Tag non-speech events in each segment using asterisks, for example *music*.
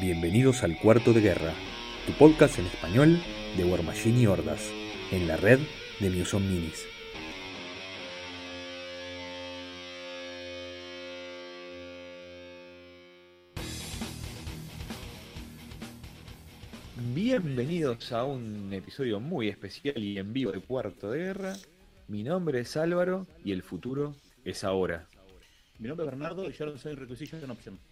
Bienvenidos al Cuarto de Guerra, tu podcast en español de War Machine y Hordas, en la red de Muson Minis. Bienvenidos a un episodio muy especial y en vivo de Cuarto de Guerra. Mi nombre es Álvaro y el futuro es ahora. Mi nombre es Bernardo y yo no soy requisito de una opción.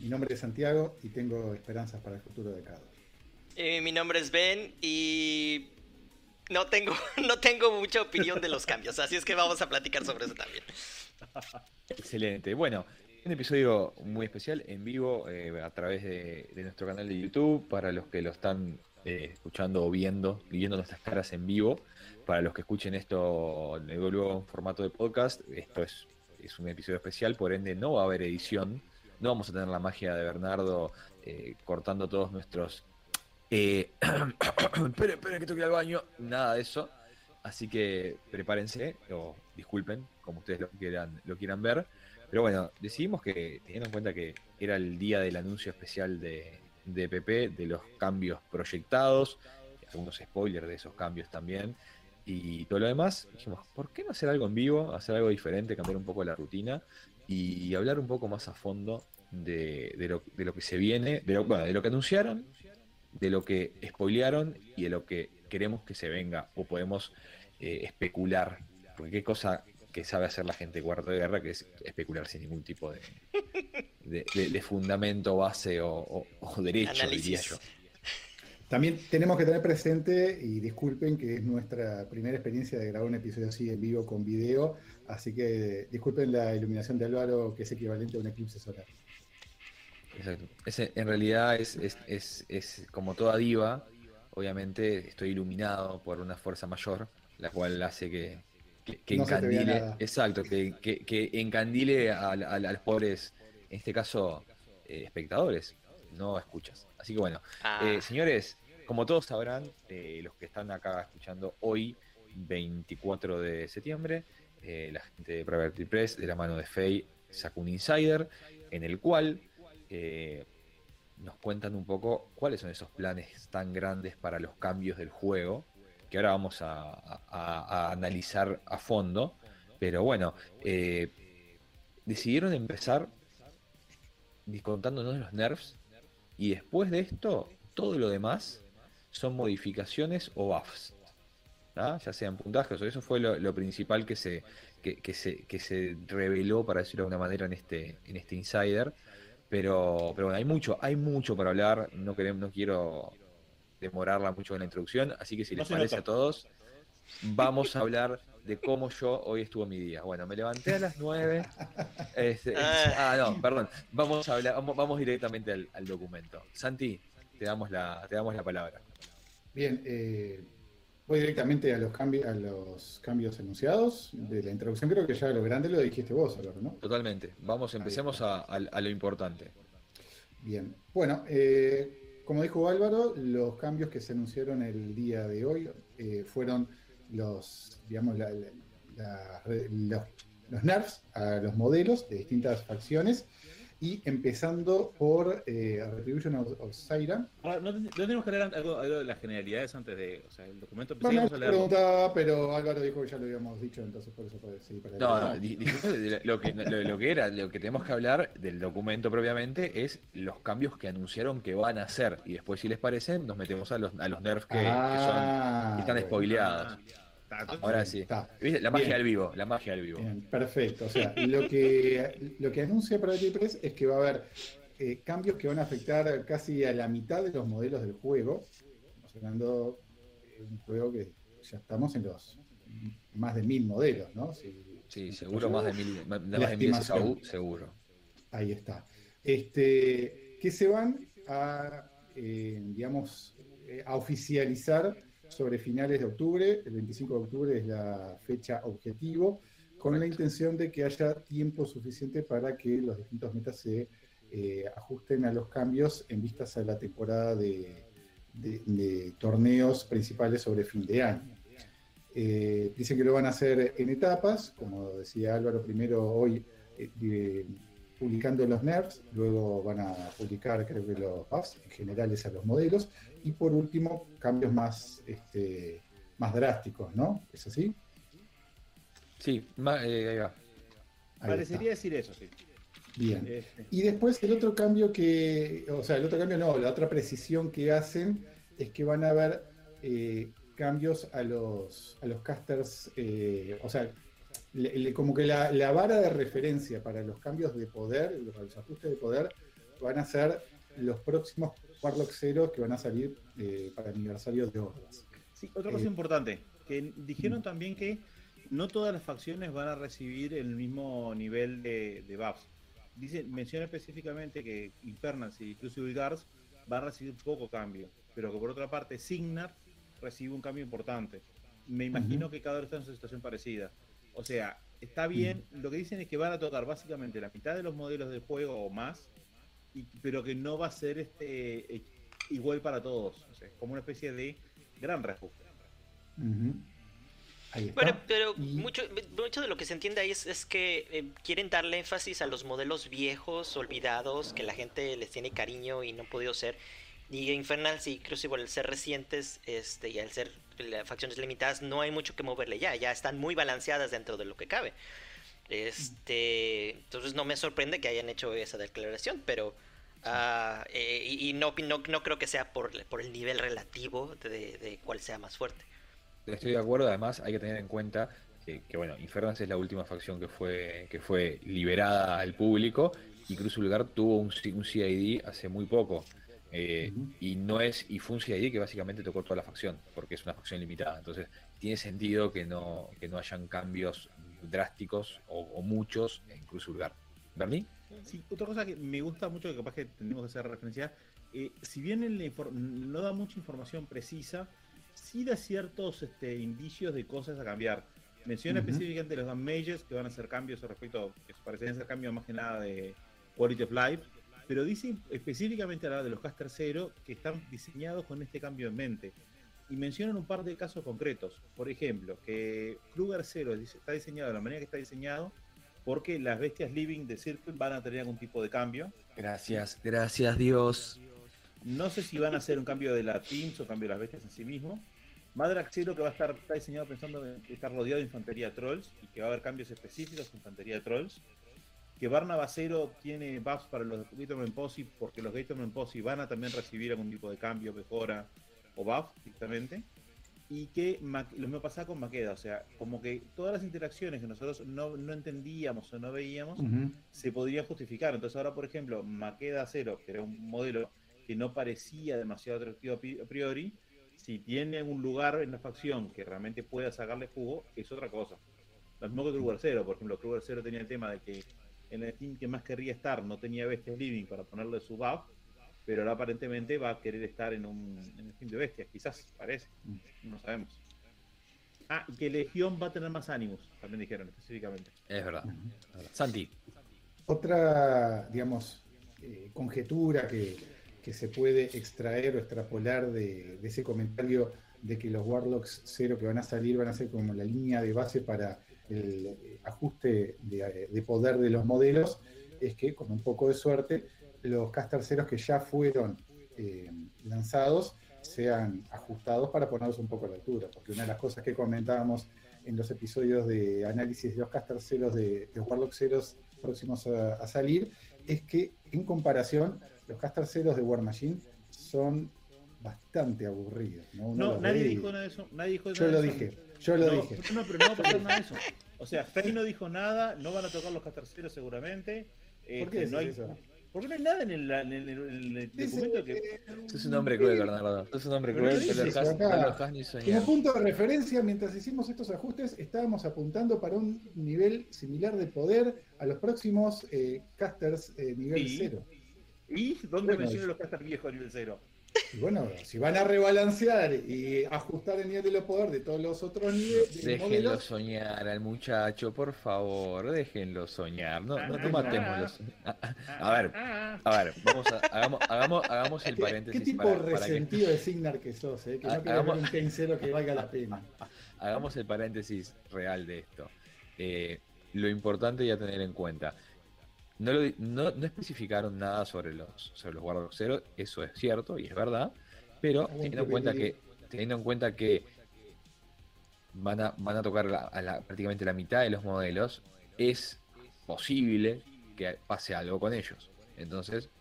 Mi nombre es Santiago y tengo esperanzas para el futuro de cada. Eh, mi nombre es Ben y no tengo, *laughs* no tengo mucha opinión de los cambios, así es que vamos a platicar sobre eso también. Excelente. Bueno, un episodio muy especial en vivo eh, a través de, nuestro canal de YouTube para los que lo están eh, escuchando o viendo, viendo nuestras caras en vivo. Para los que escuchen esto luego en formato de podcast, esto es, es un episodio especial, por ende no va a haber edición no vamos a tener la magia de Bernardo eh, cortando todos nuestros. Eh, *coughs* esperen, esperen que toque al baño. Nada de eso. Así que prepárense o disculpen, como ustedes lo quieran, lo quieran ver. Pero bueno, decidimos que, teniendo en cuenta que era el día del anuncio especial de, de PP, de los cambios proyectados, algunos spoilers de esos cambios también, y todo lo demás, dijimos, ¿por qué no hacer algo en vivo? Hacer algo diferente, cambiar un poco la rutina y hablar un poco más a fondo de, lo, que se viene, de lo, de lo que anunciaron, de lo que spoilearon y de lo que queremos que se venga o podemos eh, especular. Porque qué cosa que sabe hacer la gente de cuarto de guerra que es especular sin ningún tipo de, de, fundamento, base o, derecho, diría yo. También tenemos que tener presente, y disculpen que es nuestra primera experiencia de grabar un episodio así en vivo con video, así que disculpen la iluminación de Álvaro, que es equivalente a un eclipse solar. Exacto. en realidad es, es, como toda diva, obviamente estoy iluminado por una fuerza mayor, la cual hace que, que, encandile, exacto, que, que, encandile a, los pobres, en este caso, eh, espectadores, no escuchas. Así que bueno, ah. eh, señores, como todos sabrán, eh, los que están acá escuchando hoy, 24 de septiembre, eh, la gente de Private Press, de la mano de Faye, sacó un insider en el cual nos cuentan un poco cuáles son esos planes tan grandes para los cambios del juego, que ahora vamos a, analizar a fondo. Pero bueno, decidieron empezar contándonos los nerfs y después de esto, todo lo demás son modificaciones o buffs. Ya sean puntajes o eso fue lo, principal que se, que, se, que se reveló, para decirlo de alguna manera, en este, en este insider. Pero, pero bueno, hay mucho, hay mucho para hablar. No, queremos, no quiero demorarla mucho en la introducción. Así que si les parece a todos, vamos a hablar de cómo yo hoy estuvo mi día. Bueno, me levanté a las 9. Este, ah. ah, no, perdón. Vamos a hablar, vamos, directamente al, documento. Santi, te damos la, te damos la palabra. Bien, eh, voy directamente a los cambios, a los cambios anunciados de la introducción. Creo que ya lo grande lo dijiste vos, Álvaro, ¿no? Totalmente. Vamos, empecemos a, lo importante. Bien. Bueno, eh, como dijo Álvaro, los cambios que se anunciaron el día de hoy eh, fueron los, digamos, los, los nerfs a los modelos de distintas facciones y empezando por eh, Retribution of, Ahora, ¿no, tenemos que leer algo, de las generalidades antes de, o sea, el documento bueno, a leer? preguntaba, pero Álvaro dijo que ya lo habíamos dicho, entonces por eso puede seguir para No, no, lo que, lo, que era, lo que tenemos que hablar del documento propiamente es los cambios que anunciaron que van a hacer, y después si les parece nos metemos a los, a los nerfs que, son, ah, que están spoileados. Ahora sí. La magia del vivo, la magia del vivo. perfecto. O sea, lo que, lo que anuncia para el Press es que va a haber eh, cambios que van a afectar casi a la mitad de los modelos del juego. Estamos hablando de un juego que ya estamos en los más de mil modelos, ¿no? sí, seguro más de mil, más de mil seguro. Ahí está. Este, que se van a, eh, digamos, eh, a oficializar sobre finales de octubre, el 25 de octubre es la fecha objetivo, con la intención de que haya tiempo suficiente para que los distintos metas se eh, ajusten a los cambios en vistas a la temporada de, torneos principales sobre fin de año. Eh, dicen que lo van a hacer en etapas, como decía Álvaro primero hoy, eh, publicando los nerfs, luego van a publicar creo que los buffs generales a los modelos y por último cambios más, este, más drásticos, ¿no? ¿Es así? Sí, ma- eh, ahí va. Ahí Parecería está. decir eso, sí. Bien. Este, Y después el otro cambio que, o sea, el otro cambio no, la otra precisión que hacen es que van a haber eh, cambios a los, a los casters, eh, o sea, le- le- como que la, la vara de referencia para los cambios de poder, los, ajustes de poder, van a ser los próximos Warlock Zero que van a salir eh, para el aniversario de Hordas. Sí, otra cosa Eh, importante, que dijeron mm. también que no todas las facciones van a recibir el mismo nivel de, de buffs. Dice, menciona específicamente que Infernals y Crucible Guards van a recibir poco cambio, pero que por otra parte Signar recibe un cambio importante. Me imagino que cada uno está en una situación parecida. O sea, está bien, lo que dicen es que van a tocar básicamente la mitad de los modelos del juego o más, y- pero que no va a ser este eh, igual para todos. O sea, es como una especie de gran. Ahí está. Bueno, pero mucho, mucho de lo que se entiende ahí es, es que eh, quieren darle énfasis a los modelos viejos, olvidados, que la gente les tiene cariño y no han podido ser. Y Infernals y Crucible, al ser recientes este, y al ser facciones limitadas, no hay mucho que moverle ya. Ya están muy balanceadas dentro de lo que cabe. Este, entonces no me sorprende que hayan hecho esa declaración, pero eh, y, no, no, no creo que sea por, por el nivel relativo de, de cuál sea más fuerte. Estoy de acuerdo, además hay que tener en cuenta que, que, bueno, Infernals es la última facción que fue, que fue liberada al público y Cruz Vulgar tuvo un, un CID hace muy poco. Eh. Y no es, y fue un CID que básicamente tocó toda la facción, porque es una facción limitada. Entonces, tiene sentido que no, que no hayan cambios drásticos o, o muchos en Cruz Vulgar. ¿Bernie? Sí, otra cosa que me gusta mucho, que capaz que tenemos que hacer referencia, eh, si bien infor- no da mucha información precisa, sí da ciertos este, indicios de cosas a cambiar. Menciona específicamente los Gun Mages que van a hacer cambios respecto, que parecerían ser cambios más que nada de Quality of Life, pero dice específicamente a la de los Caster Zero que están diseñados con este cambio en mente. Y mencionan un par de casos concretos. Por ejemplo, que Kruger Zero dice- está diseñado de la manera que está diseñado porque las bestias living de Circle van a tener algún tipo de cambio. Gracias, gracias Dios. No sé si van a hacer un cambio de la Teams o cambio de las bestias en sí mismo. Madrak Zero que va a estar está diseñado pensando en estar rodeado de infantería de trolls y que va a haber cambios específicos en infantería de trolls. Que Barnaba Zero tiene buffs para los Gatorman Posse porque los Gatorman Posse van a también recibir algún tipo de cambio, mejora o buff directamente. Y que lo mismo pasa con Maqueda, o sea, como que todas las interacciones que nosotros no, no entendíamos o no veíamos, Ujú. se podría justificar. Entonces ahora, por ejemplo, Maqueda Cero, que era un modelo que no parecía demasiado atractivo a priori, si tiene un lugar en la facción que realmente pueda sacarle jugo, es otra cosa. Lo mismo que Kruger Cero, por ejemplo, Kruger Cero tenía el tema de que en el team que más querría estar no tenía bestias living para ponerle su buff, pero ahora aparentemente va a querer estar en un en el team de bestias, quizás, parece, no sabemos. Ah, y que Legión va a tener más ánimos, también dijeron específicamente. Es verdad. es verdad. Santi. Otra, digamos, eh, conjetura que, que se puede extraer o extrapolar de, de ese comentario de que los Warlocks cero que van a salir van a ser como la línea de base para el eh, ajuste de, de poder de los modelos, es que con un poco de suerte los caster ceros que ya fueron eh, lanzados sean ajustados para ponerlos un poco a la altura, porque una de las cosas que comentábamos en los episodios de análisis de los caster ceros de, de Warlock ceros próximos a, a salir, es que en comparación los caster ceros de War Machine son bastante aburridos. ¿no? Nadie ve dijo nada de eso. Nadie dijo Yo nada lo de eso. dije, yo lo no, dije. No, pero no va a pasar nada de eso. O sea, *laughs* Fey no dijo nada, no van a tocar los caterceros seguramente. ¿Por qué Este, no hay, eso? Porque no hay nada en el, en el- en el documento que. Sos un hombre cruel, Bernardo. Sos un hombre Pero cruel. ¿qué No lo dices acá? Como punto de referencia, mientras hicimos estos ajustes, estábamos apuntando para un nivel similar de poder a los próximos eh, casters eh, nivel Sí. cero. ¿Y dónde Bueno, mencionan los casters viejos a nivel cero? Y bueno, si van a rebalancear y ajustar el nivel de los poder de todos los otros niveles, Déjenlo modelos, soñar al muchacho, por favor, déjenlo soñar. No, no, no Ah, ah, los. A, ver, Ah, a ver, vamos a, hagamos, hagamos, hagamos el ¿qué, paréntesis qué tipo para, para que resentido de Signar que sos? Eh? Que no ver hagamos- un Kane cero que valga la pena. *laughs* hagamos el paréntesis real de esto. Eh, lo importante ya tener en cuenta. No, lo- no, no especificaron nada sobre los, sobre los guardaboxeros, eso es cierto y es verdad, pero teniendo en cuenta que, teniendo en cuenta que van a, van a tocar la- a la- prácticamente la mitad de los modelos, es posible que pase algo con ellos. Entonces,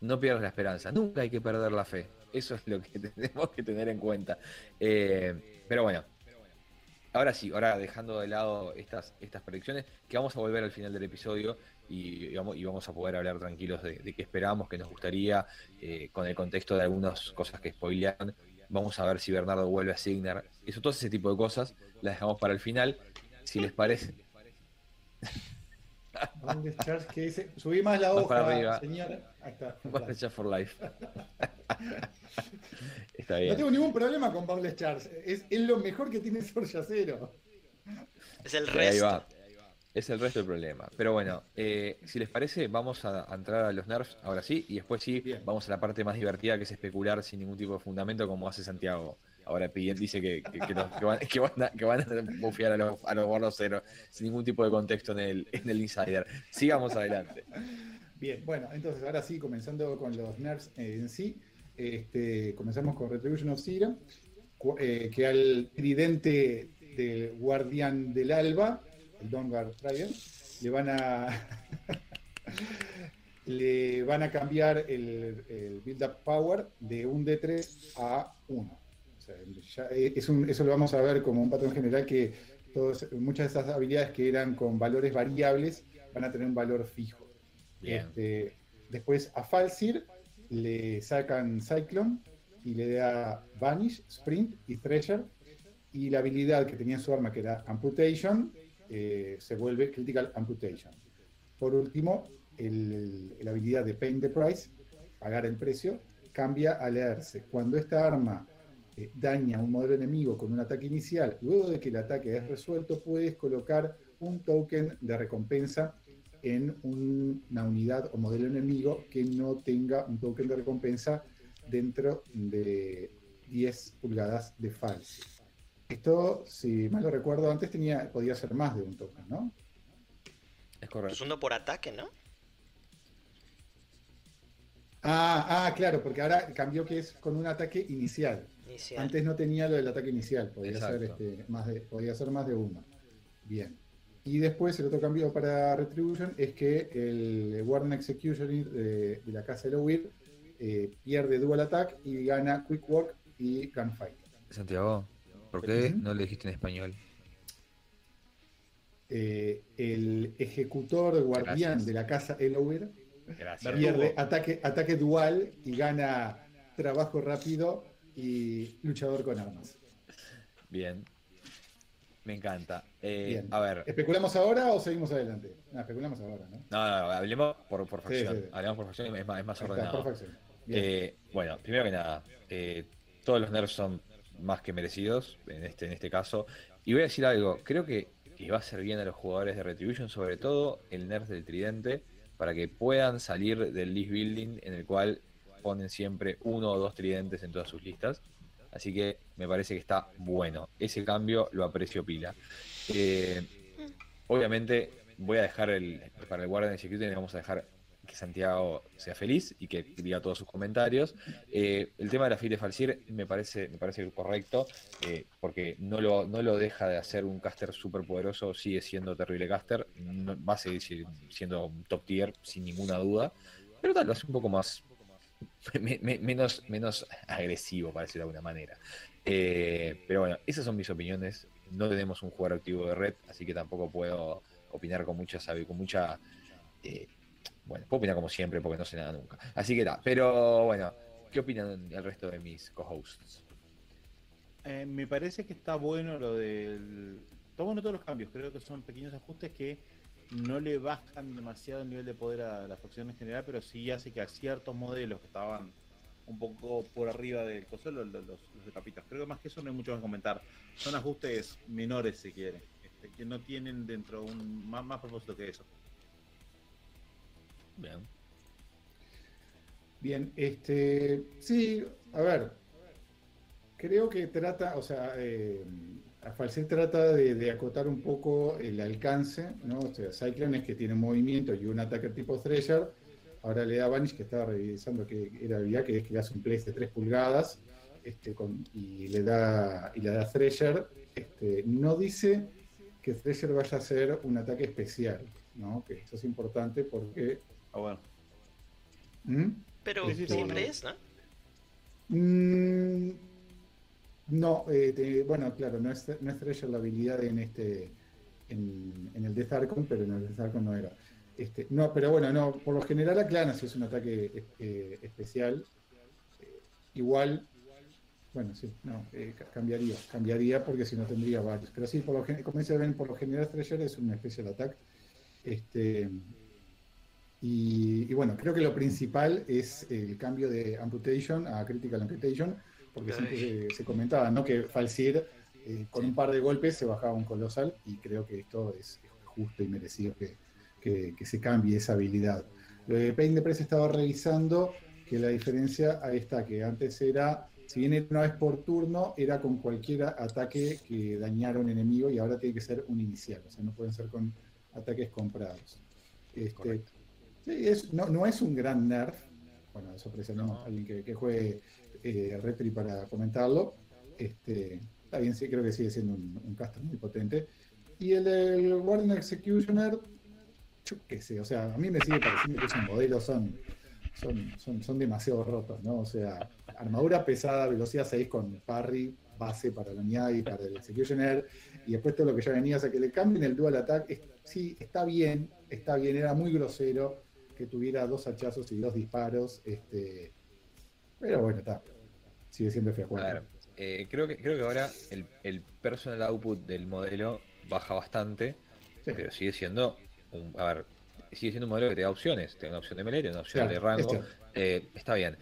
no pierdas la esperanza, nunca hay que perder la fe. Eso es lo que *laughs* tenemos que tener en cuenta. Eh, pero bueno, ahora sí, ahora dejando de lado estas, estas predicciones, que vamos a volver al final del episodio y, y vamos, y vamos a poder hablar tranquilos de, de qué esperamos, qué nos gustaría, eh, con el contexto de algunas cosas que spoilean. Vamos a ver si Bernardo vuelve a Signar. Eso, todo ese tipo de cosas las dejamos para el final. Si les parece, *laughs* Boundless Charge, que dice, subí más la Más para hoja, arriba. señora. Ahí está. *laughs* for life. *laughs* Está No bien. tengo ningún problema con Boundless Charge. Es, es lo mejor que tiene Sorja Cero. Es el Sí, ahí resto. va. Es el resto del problema. Pero bueno, eh, si les parece, vamos a, a entrar a los nerfs ahora sí, y después sí, Bien. vamos a la parte más divertida que es especular sin ningún tipo de fundamento, como hace Santiago. Ahora pidiendo, dice que, que, que los- van, que van a, que van a bufear a los, a los cero sin ningún tipo de contexto en el, en el insider. Sigamos adelante. Bien, bueno, entonces ahora sí, comenzando con los nerfs eh, en sí, este, comenzamos con Retribution of cu- eh, que al tridente del Guardián del Alba, el Dawnguard Rider, le van a *laughs* le van a cambiar el, el build-up power de un D3 a 1. O sea, ya es un- eso lo vamos a ver como un patrón general que todos, muchas de esas habilidades que eran con valores variables van a tener un valor fijo. Bien. Este, después a Falsir le sacan Cyclone y le da Vanish, Sprint y Thresher. Y la habilidad que tenía en su arma, que era Amputation, eh, se vuelve Critical Amputation. Por último, la habilidad de Pain the Price, pagar el precio, cambia a leerse. Cuando esta arma eh, daña a un modelo enemigo con un ataque inicial, luego de que el ataque es resuelto, puedes colocar un token de recompensa en un- una unidad o modelo enemigo que no tenga un token de recompensa dentro de 10 pulgadas de falso. Esto, si mal lo recuerdo, antes tenía, podía ser más de un token, ¿no? Es correcto. Pues uno por ataque, ¿no? Ah, ah, claro, porque ahora cambió que es con un ataque inicial. Inicial. Antes no tenía lo del ataque inicial, podía ser, este, más de, podía ser más de uno. Bien. Y después el otro cambio para Retribution es que el Warden Executioner de, de la casa de Lowir eh, pierde Dual Attack y gana Quick Work y Gunfight. Santiago, ¿por qué no le dijiste en español? Eh, el ejecutor guardián Gracias. de la casa Gracias. pierde ataque, ataque dual y gana trabajo rápido y luchador con armas. Bien. Me encanta. Eh, Bien. A ver, ¿Especulamos ahora o seguimos adelante? No, especulamos ahora, ¿no? no, no, hablemos por, por Sí, facción. sí. Hablemos por facción, es más, es más está, ordenado. Eh, bueno, primero que nada, todos los nerfs son más que merecidos en este, en este caso. Y voy a decir algo, creo que, que va a ser bien a los jugadores de Retribution, sobre todo el nerf del tridente, para que puedan salir del list building en el cual ponen siempre uno o dos tridentes en todas sus listas. Así que me parece que está bueno. Ese cambio lo aprecio pila. Eh, obviamente voy a dejar el para el Guardian Execution le vamos a dejar que Santiago sea feliz y que diga todos sus comentarios. Eh, el tema de la FIT de Falsir me parece, me parece correcto, eh, porque no lo, no lo deja de hacer un caster súper poderoso, sigue siendo terrible caster, no- va a seguir si- siendo un top tier sin ninguna duda, pero tal, lo hace un poco más, *laughs* me- me- menos, menos agresivo, para decirlo de alguna manera. Eh, pero bueno, esas son mis opiniones. No tenemos un jugador activo de red, así que tampoco puedo opinar con mucha con mucha bueno, puedo opinar como siempre porque no sé nada nunca. Así que nada, pero bueno, ¿qué opinan el resto de mis co-hosts? Eh, me parece que está bueno lo del. Bueno todos los cambios, creo que son pequeños ajustes que no le bajan demasiado el nivel de poder a la facción en general, pero sí hace que a ciertos modelos que estaban un poco por arriba del console los, los, los decapitas. Creo que más que eso no hay mucho más que comentar. Son ajustes menores si quiere, este, que no tienen dentro un más, más propósito que eso. Bien. Bien, este, sí, a ver, creo que trata, o sea, eh, Falsir trata de, acotar un poco el alcance, ¿no? O sea, Cyclone es que tiene movimiento y un ataque tipo Thresher. Ahora le da Vanish, que estaba revisando que era habilidad, que es que le hace un place de 3 pulgadas este, y, le da, y le da Thresher. Este, no dice que Thresher vaya a ser un ataque especial, ¿no? Que eso es importante porque. Ah, bueno. ¿Mm? Pero siempre es, ¿no? Mm, no, eh, bueno, claro, no es, no es la habilidad en este en, el Death Archon, pero en el Death Archon no era. Este, no, pero bueno, no, por lo general Aclana si es un ataque eh, especial. Eh, igual, bueno, sí, no, cambiaría, cambiaría porque si no tendría varios. Pero sí, por lo, como dice Ben, por lo general Thresher es un especial attack. Este, y, y, bueno, creo que lo principal es el cambio de amputation a critical amputation porque siempre se, comentaba, ¿no? Que Falsir eh, con un par de golpes se bajaba un colosal y creo que esto es, justo y merecido que, se cambie esa habilidad. Lo de Pain de Press estaba revisando que la diferencia ahí está, que antes era, si bien era una vez por turno, era con cualquier ataque que dañara un enemigo y ahora tiene que ser un inicial, o sea, no pueden ser con ataques comprados. Este, es, no, es un gran nerf, bueno, eso presionamos a alguien que, que juegue eh, Retri para comentarlo. Este, está bien, sí, creo que sigue siendo un, caster muy potente. Y el, el Warden Executioner, yo qué sé, o sea, a mí me sigue pareciendo que esos modelos son, son, son, demasiado rotos, ¿no? O sea, armadura pesada, velocidad 6 con parry, base para la unidad y para el Executioner, y después todo lo que ya venía, o sea, que le cambien el dual attack, sí, está bien, está bien, era muy grosero que tuviera dos hachazos y dos disparos, este, pero bueno, está. Sigue siendo feo. Claro. Eh, creo, que, creo que ahora el, personal output del modelo baja bastante, pero sigue siendo un, a ver, sigue siendo un modelo que te da opciones, te da una opción de melee, una opción de rango, eh, está bien.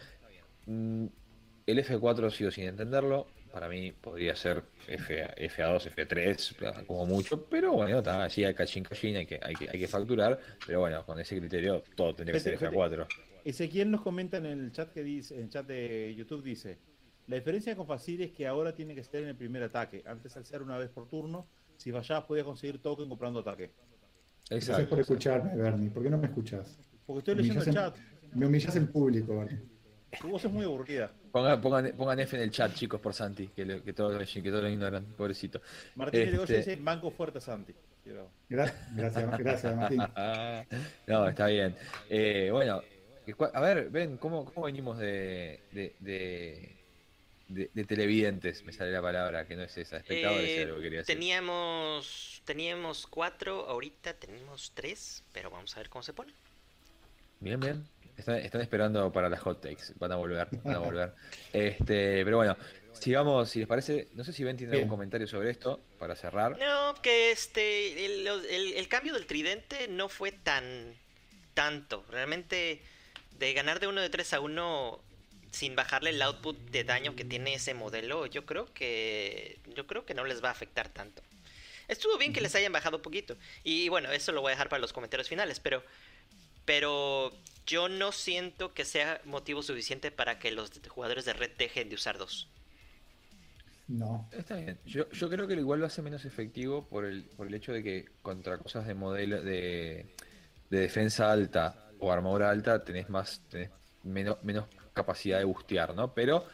Mm, el F4 sigo sin entenderlo, para mí podría ser F, FA2, F3, como mucho, pero bueno, está, así hay cachín cachín, hay que, hay, que, hay que facturar, pero bueno, con ese criterio todo tendría que ser FA4. Ezequiel nos comenta en el chat que dice, en el chat de YouTube dice, la diferencia con Facil es que ahora tiene que ser en el primer ataque. Antes al ser una vez por turno, si fallabas podías conseguir token comprando ataque. Exacto. Gracias por escucharme, Bernie. ¿Por qué no me escuchas? Porque estoy leyendo el chat. Me humillas en público, Bernie. Tu voz es muy aburrida. Pongan, F en el chat, chicos, por Santi, que, que todos que todo lo ignoran, pobrecito. Martín este... dice banco fuerte Santi. Gracias, gracias, Martín. *laughs* no, está bien. Eh, bueno, a ver, ven, ¿cómo, cómo venimos de, de, de, televidentes? Me sale la palabra, que no es esa, espectadores, eh, lo que quería decir. Teníamos, teníamos cuatro, ahorita tenemos tres, pero vamos a ver cómo se pone. Bien, bien. Están, están esperando para las hot takes, van a volver, van a volver. este, pero bueno, sigamos, si les parece, no sé si Ben tiene algún comentario sobre esto para cerrar. No, que este, el, el, el cambio del tridente no fue tan tanto. Realmente de ganar de uno de 3 a 1 sin bajarle el output de daño que tiene ese modelo, yo creo que yo creo que no les va a afectar tanto. Estuvo bien que les hayan bajado un poquito. Y bueno, eso lo voy a dejar para los comentarios finales, pero pero yo no siento que sea motivo suficiente para que los jugadores de red dejen de usar dos. No. Está bien. Yo, yo creo que igual lo hace menos efectivo por el, por el hecho de que contra cosas de modelo de, de defensa alta o armadura alta tenés más, tenés menos, menos capacidad de bustear, ¿no? Pero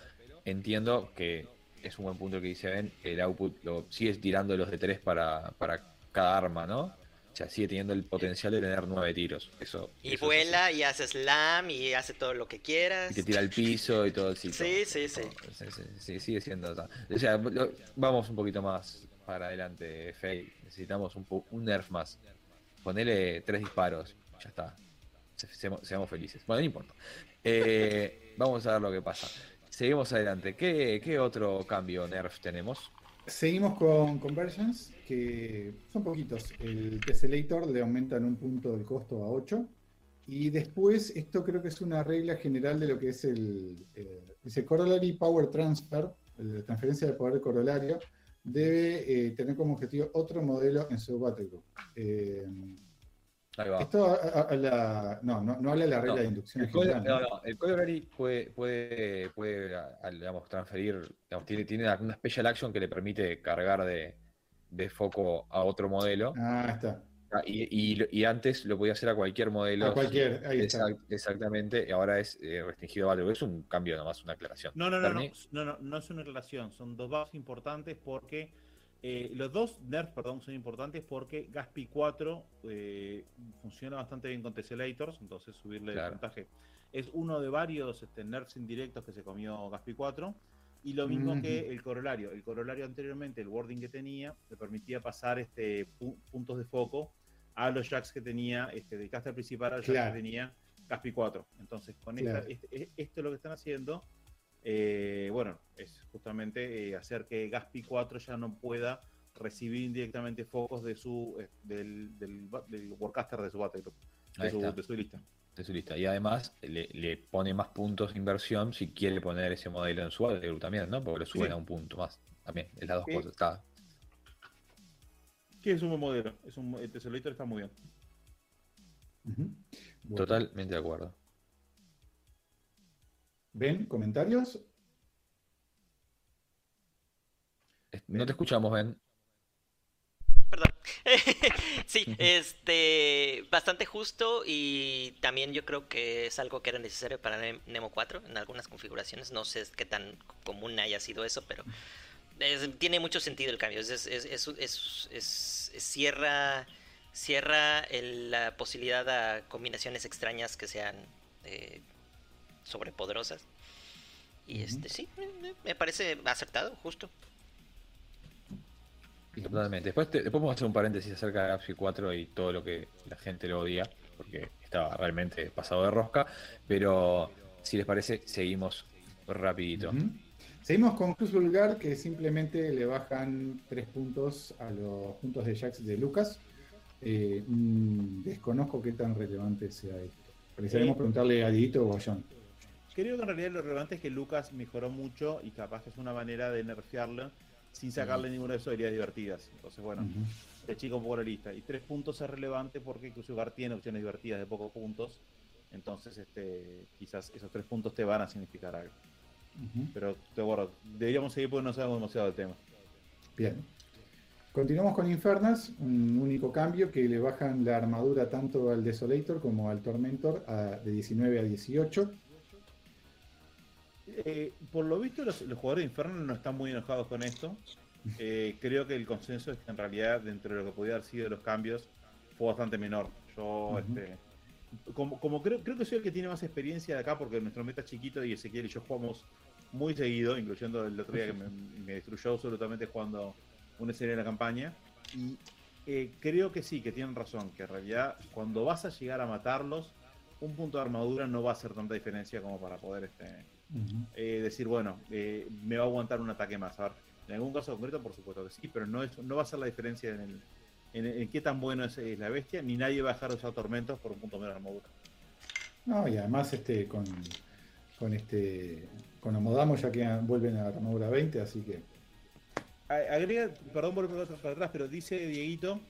entiendo que es un buen punto que dice Ben, el output lo sigues tirando los de 3 para, para cada arma, ¿no? O sea, sigue teniendo el potencial de tener nueve tiros. Eso, y vuela y hace slam y hace todo lo que quieras. Y te tira al piso y todo el sitio. Sí, sí, sí. sí, sigue siendo. O sea, vamos un poquito más para adelante, Faye. Necesitamos un, un nerf más. Ponele tres disparos. Ya está seamos, felices. Bueno, no importa. Eh, vamos a ver lo que pasa. Seguimos adelante. ¿Qué, otro cambio nerf tenemos? Seguimos con Conversions, que son poquitos. El Tessellator le aumentan un punto del costo a 8. Y después, esto creo que es una regla general de lo que es el, eh, Corollary Power Transfer, la transferencia de poder corolario, debe eh, tener como objetivo otro modelo en su Battle Group. Esto habla, no, no, no, habla de la regla de inducción. El código, no, no, el código puede, puede, puede digamos, transferir, tiene, tiene una special action que le permite cargar de, de foco a otro modelo. Ah, está. Ah, y, y, antes lo podía hacer a cualquier modelo. A cualquier, ahí está. Exactamente, y ahora es eh, restringido a algo. Es un cambio nomás, una aclaración. No, no, no, no, no, no, no es una relación. Son dos bases importantes porque eh, los dos nerfs, perdón, son importantes porque Gaspi 4 eh, funciona bastante bien con Tesselators, entonces subirle el puntaje. Es uno de varios este, nerfs indirectos que se comió Gaspi 4. Y lo mismo que el corolario. El corolario anteriormente, el wording que tenía, le permitía pasar este, puntos de foco a los jacks que tenía, este, de caster principal al jack que tenía Gaspi 4. Entonces, con este, esto es lo que están haciendo eh, bueno, es justamente eh, hacer que Gaspi 4 ya no pueda recibir indirectamente focos de su eh, del, del, del, Warcaster de su battle de su, de su, lista. De su lista. Y además le, pone más puntos de inversión si quiere poner ese modelo en su battle también, ¿no? Porque le suben a un punto más. También, es las dos cosas. Está. ¿Qué es un buen modelo? Es un, el Tesolator está muy bien. Totalmente de acuerdo. ¿Ven? ¿Comentarios? No te escuchamos, Ben. Perdón. *laughs* sí, este, bastante justo y también yo creo que es algo que era necesario para Nemo 4 en algunas configuraciones. No sé qué tan común haya sido eso, pero tiene mucho sentido el cambio. Es, cierra cierra la posibilidad a combinaciones extrañas que sean eh, sobrepoderosas. Y este sí, me parece acertado, justo. Totalmente. Después, después vamos a hacer un paréntesis acerca de Galaxy 4 y todo lo que la gente lo odia, porque estaba realmente pasado de rosca, pero si les parece, seguimos rapidito. Seguimos con Cruz Vulgar, que simplemente le bajan tres puntos a los puntos de Jax de Lucas. Eh, mm, desconozco qué tan relevante sea esto. Precisaremos eh, preguntarle a Dito o a John. Creo que en realidad lo relevante es que Lucas mejoró mucho y capaz que es una manera de nerfearlo sin sacarle ninguna de sus habilidades divertidas. Entonces, bueno, te chico un poco la lista. Y tres puntos es relevante porque Hogar tiene opciones divertidas de pocos puntos. Entonces, este, quizás esos tres puntos te van a significar algo. Pero te acuerdo, deberíamos seguir porque no sabemos demasiado del tema. Bien. Continuamos con Infernas, un único cambio que le bajan la armadura tanto al Desolator como al Tormentor de 19 a 18 eh, por lo visto, los, jugadores de Inferno no están muy enojados con esto. Eh, creo que el consenso es que en realidad, dentro de lo que podía haber sido los cambios, fue bastante menor. Yo, este, como, creo, creo que soy el que tiene más experiencia de acá, porque nuestro meta chiquito y Ezequiel y yo jugamos muy seguido, incluyendo el otro día que me, destruyó absolutamente jugando una serie de la campaña. Y eh, creo que sí, que tienen razón, que en realidad cuando vas a llegar a matarlos, un punto de armadura no va a hacer tanta diferencia como para poder este, eh, decir, bueno, eh, me va a aguantar un ataque más. A ver, en algún caso concreto, por supuesto que sí, pero no, es, no va a ser la diferencia en, el, en, qué tan bueno es, la bestia, ni nadie va a dejar de usar tormentos por un punto menos de armadura. No, y además este con, con este con Amodamo ya que vuelven a la armadura 20, así que. Agrega, perdón por para atrás, pero dice Dieguito,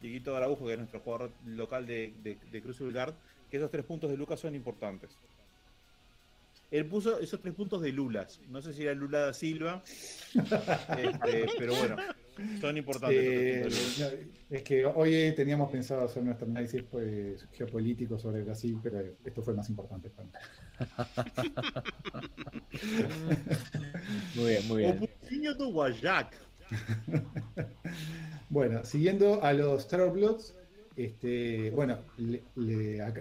Dieguito Araujo, que es nuestro jugador local de, de, de Cruz Guard, que esos tres puntos de Lucas son importantes. Él puso esos tres puntos de Lulas. No sé si era Lula da Silva, *laughs* este, pero bueno, son importantes. es que hoy teníamos pensado hacer nuestro análisis pues, geopolítico sobre Brasil, pero esto fue más importante para mí. muy bien, muy bien. *laughs* bueno, siguiendo a los Bloods, este, bueno,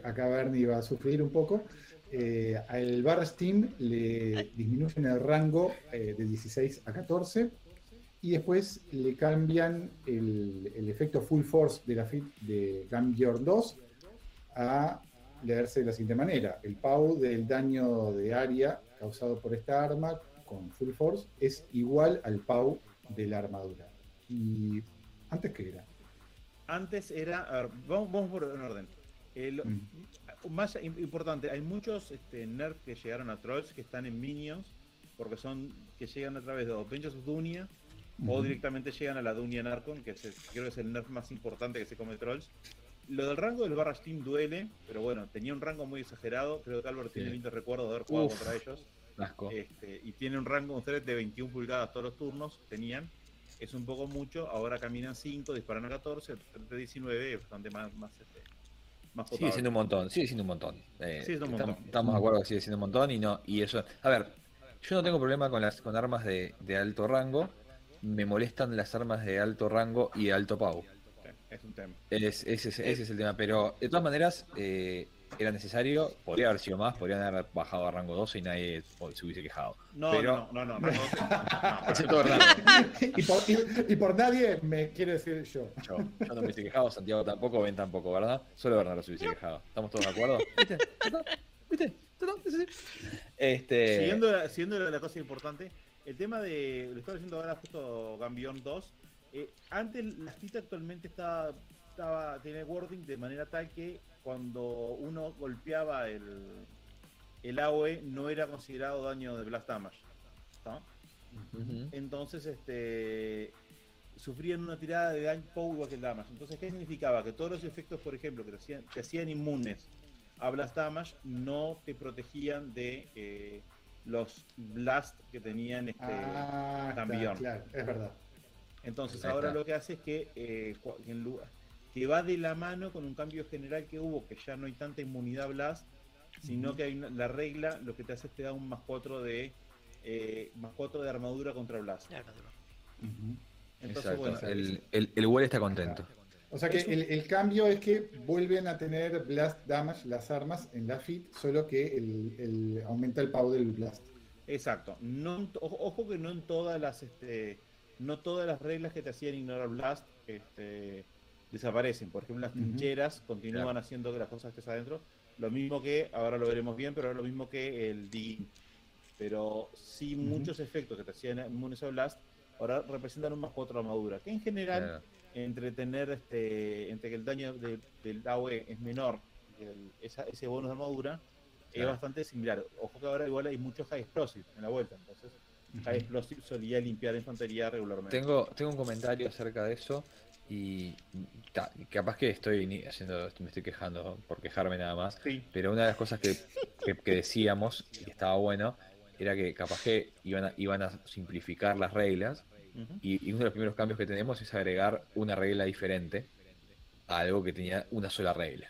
acá Bernie va a sufrir un poco eh, al Bar Steam le disminuyen el rango eh, de 16 a 14 y después le cambian el, efecto Full Force de la FIT de Gambior 2 a leerse de la siguiente manera. El PAU del daño de área causado por esta arma con Full Force es igual al PAU de la armadura. ¿Y antes qué era? Antes era, vamos, por un orden. El, mm más importante, hay muchos este, nerfs que llegaron a Trolls que están en Minions, porque son que llegan a través de Avengers of Dunia o directamente llegan a la Dunia Narcon, que creo que es el nerf más importante que se come Trolls. lo del rango del Barrage Team duele, pero bueno, tenía un rango muy exagerado. Creo que Álvaro tiene lindo recuerdo de haber jugado contra ellos. Este, y tiene un rango, un de 21 pulgadas todos los turnos, tenían. Es un poco mucho, ahora caminan 5, disparan a 14, el thread de 19 es bastante más, más, este, más Sigue siendo un montón, sigue siendo un montón. Eh, estamos, de acuerdo que sigue siendo un montón y no, y eso. A ver, yo no tengo problema con las con armas de, de alto rango. Me molestan las armas de alto rango y de alto pau. Es un tema. ese, es el tema, pero de todas maneras, eh, era necesario, podría haber sido más, podrían haber bajado a rango 12 y nadie se hubiese quejado. No, pero... no, no, no, no, y, por, nadie me quiere decir yo. Yo, no me hubiese quejado, Santiago tampoco, ven tampoco, ¿verdad? Solo Bernardo se hubiese quejado. ¿Estamos todos de acuerdo? ¿Viste? ¿Viste? Este... Siguiendo, la, siguiendo la cosa importante, el tema de, lo estaba diciendo ahora justo Gambión 2, eh, antes la cita actualmente estaba, estaba, tiene wording de manera tal que cuando uno golpeaba el, el AOE no era considerado daño de Blast Damage. Entonces, este sufrían una tirada de daño que el damage. Entonces, ¿qué significaba? Que todos los efectos, por ejemplo, que te hacían, hacían inmunes a Blast Damage no te protegían de eh, los Blast que tenían este ah, Claro, es verdad. Entonces, ahora lo que hace es que eh, en lugar que va de la mano con un cambio general que hubo, que ya no hay tanta inmunidad blast, sino que hay la regla lo que te hace es te da un más 4 de eh, más 4 de armadura contra blast. Entonces, bueno, el, el, el está contento. O sea que el, cambio es que vuelven a tener blast damage las armas en la fit, solo que el, aumenta el power del blast. Exacto. No, ojo, que no en todas las este, no todas las reglas que te hacían ignorar blast este, desaparecen. Por ejemplo, las trincheras continúan haciendo que las cosas que están adentro. Lo mismo que, ahora lo veremos bien, pero es lo mismo que el digging. Pero sí, muchos efectos que te hacían inmunes a Blast ahora representan un más 4 armadura. Que en general, entre tener este, entre que el daño del AOE es menor ese bonus de armadura, es bastante similar. Ojo que ahora igual hay muchos high explosive en la vuelta. Entonces, high explosive solía limpiar infantería regularmente. Tengo, tengo un comentario acerca de eso. Y capaz que estoy haciendo, me estoy quejando por quejarme nada más, pero una de las cosas que, decíamos y estaba bueno era que capaz que iban a, iban a simplificar las reglas y, uno de los primeros cambios que tenemos es agregar una regla diferente a algo que tenía una sola regla.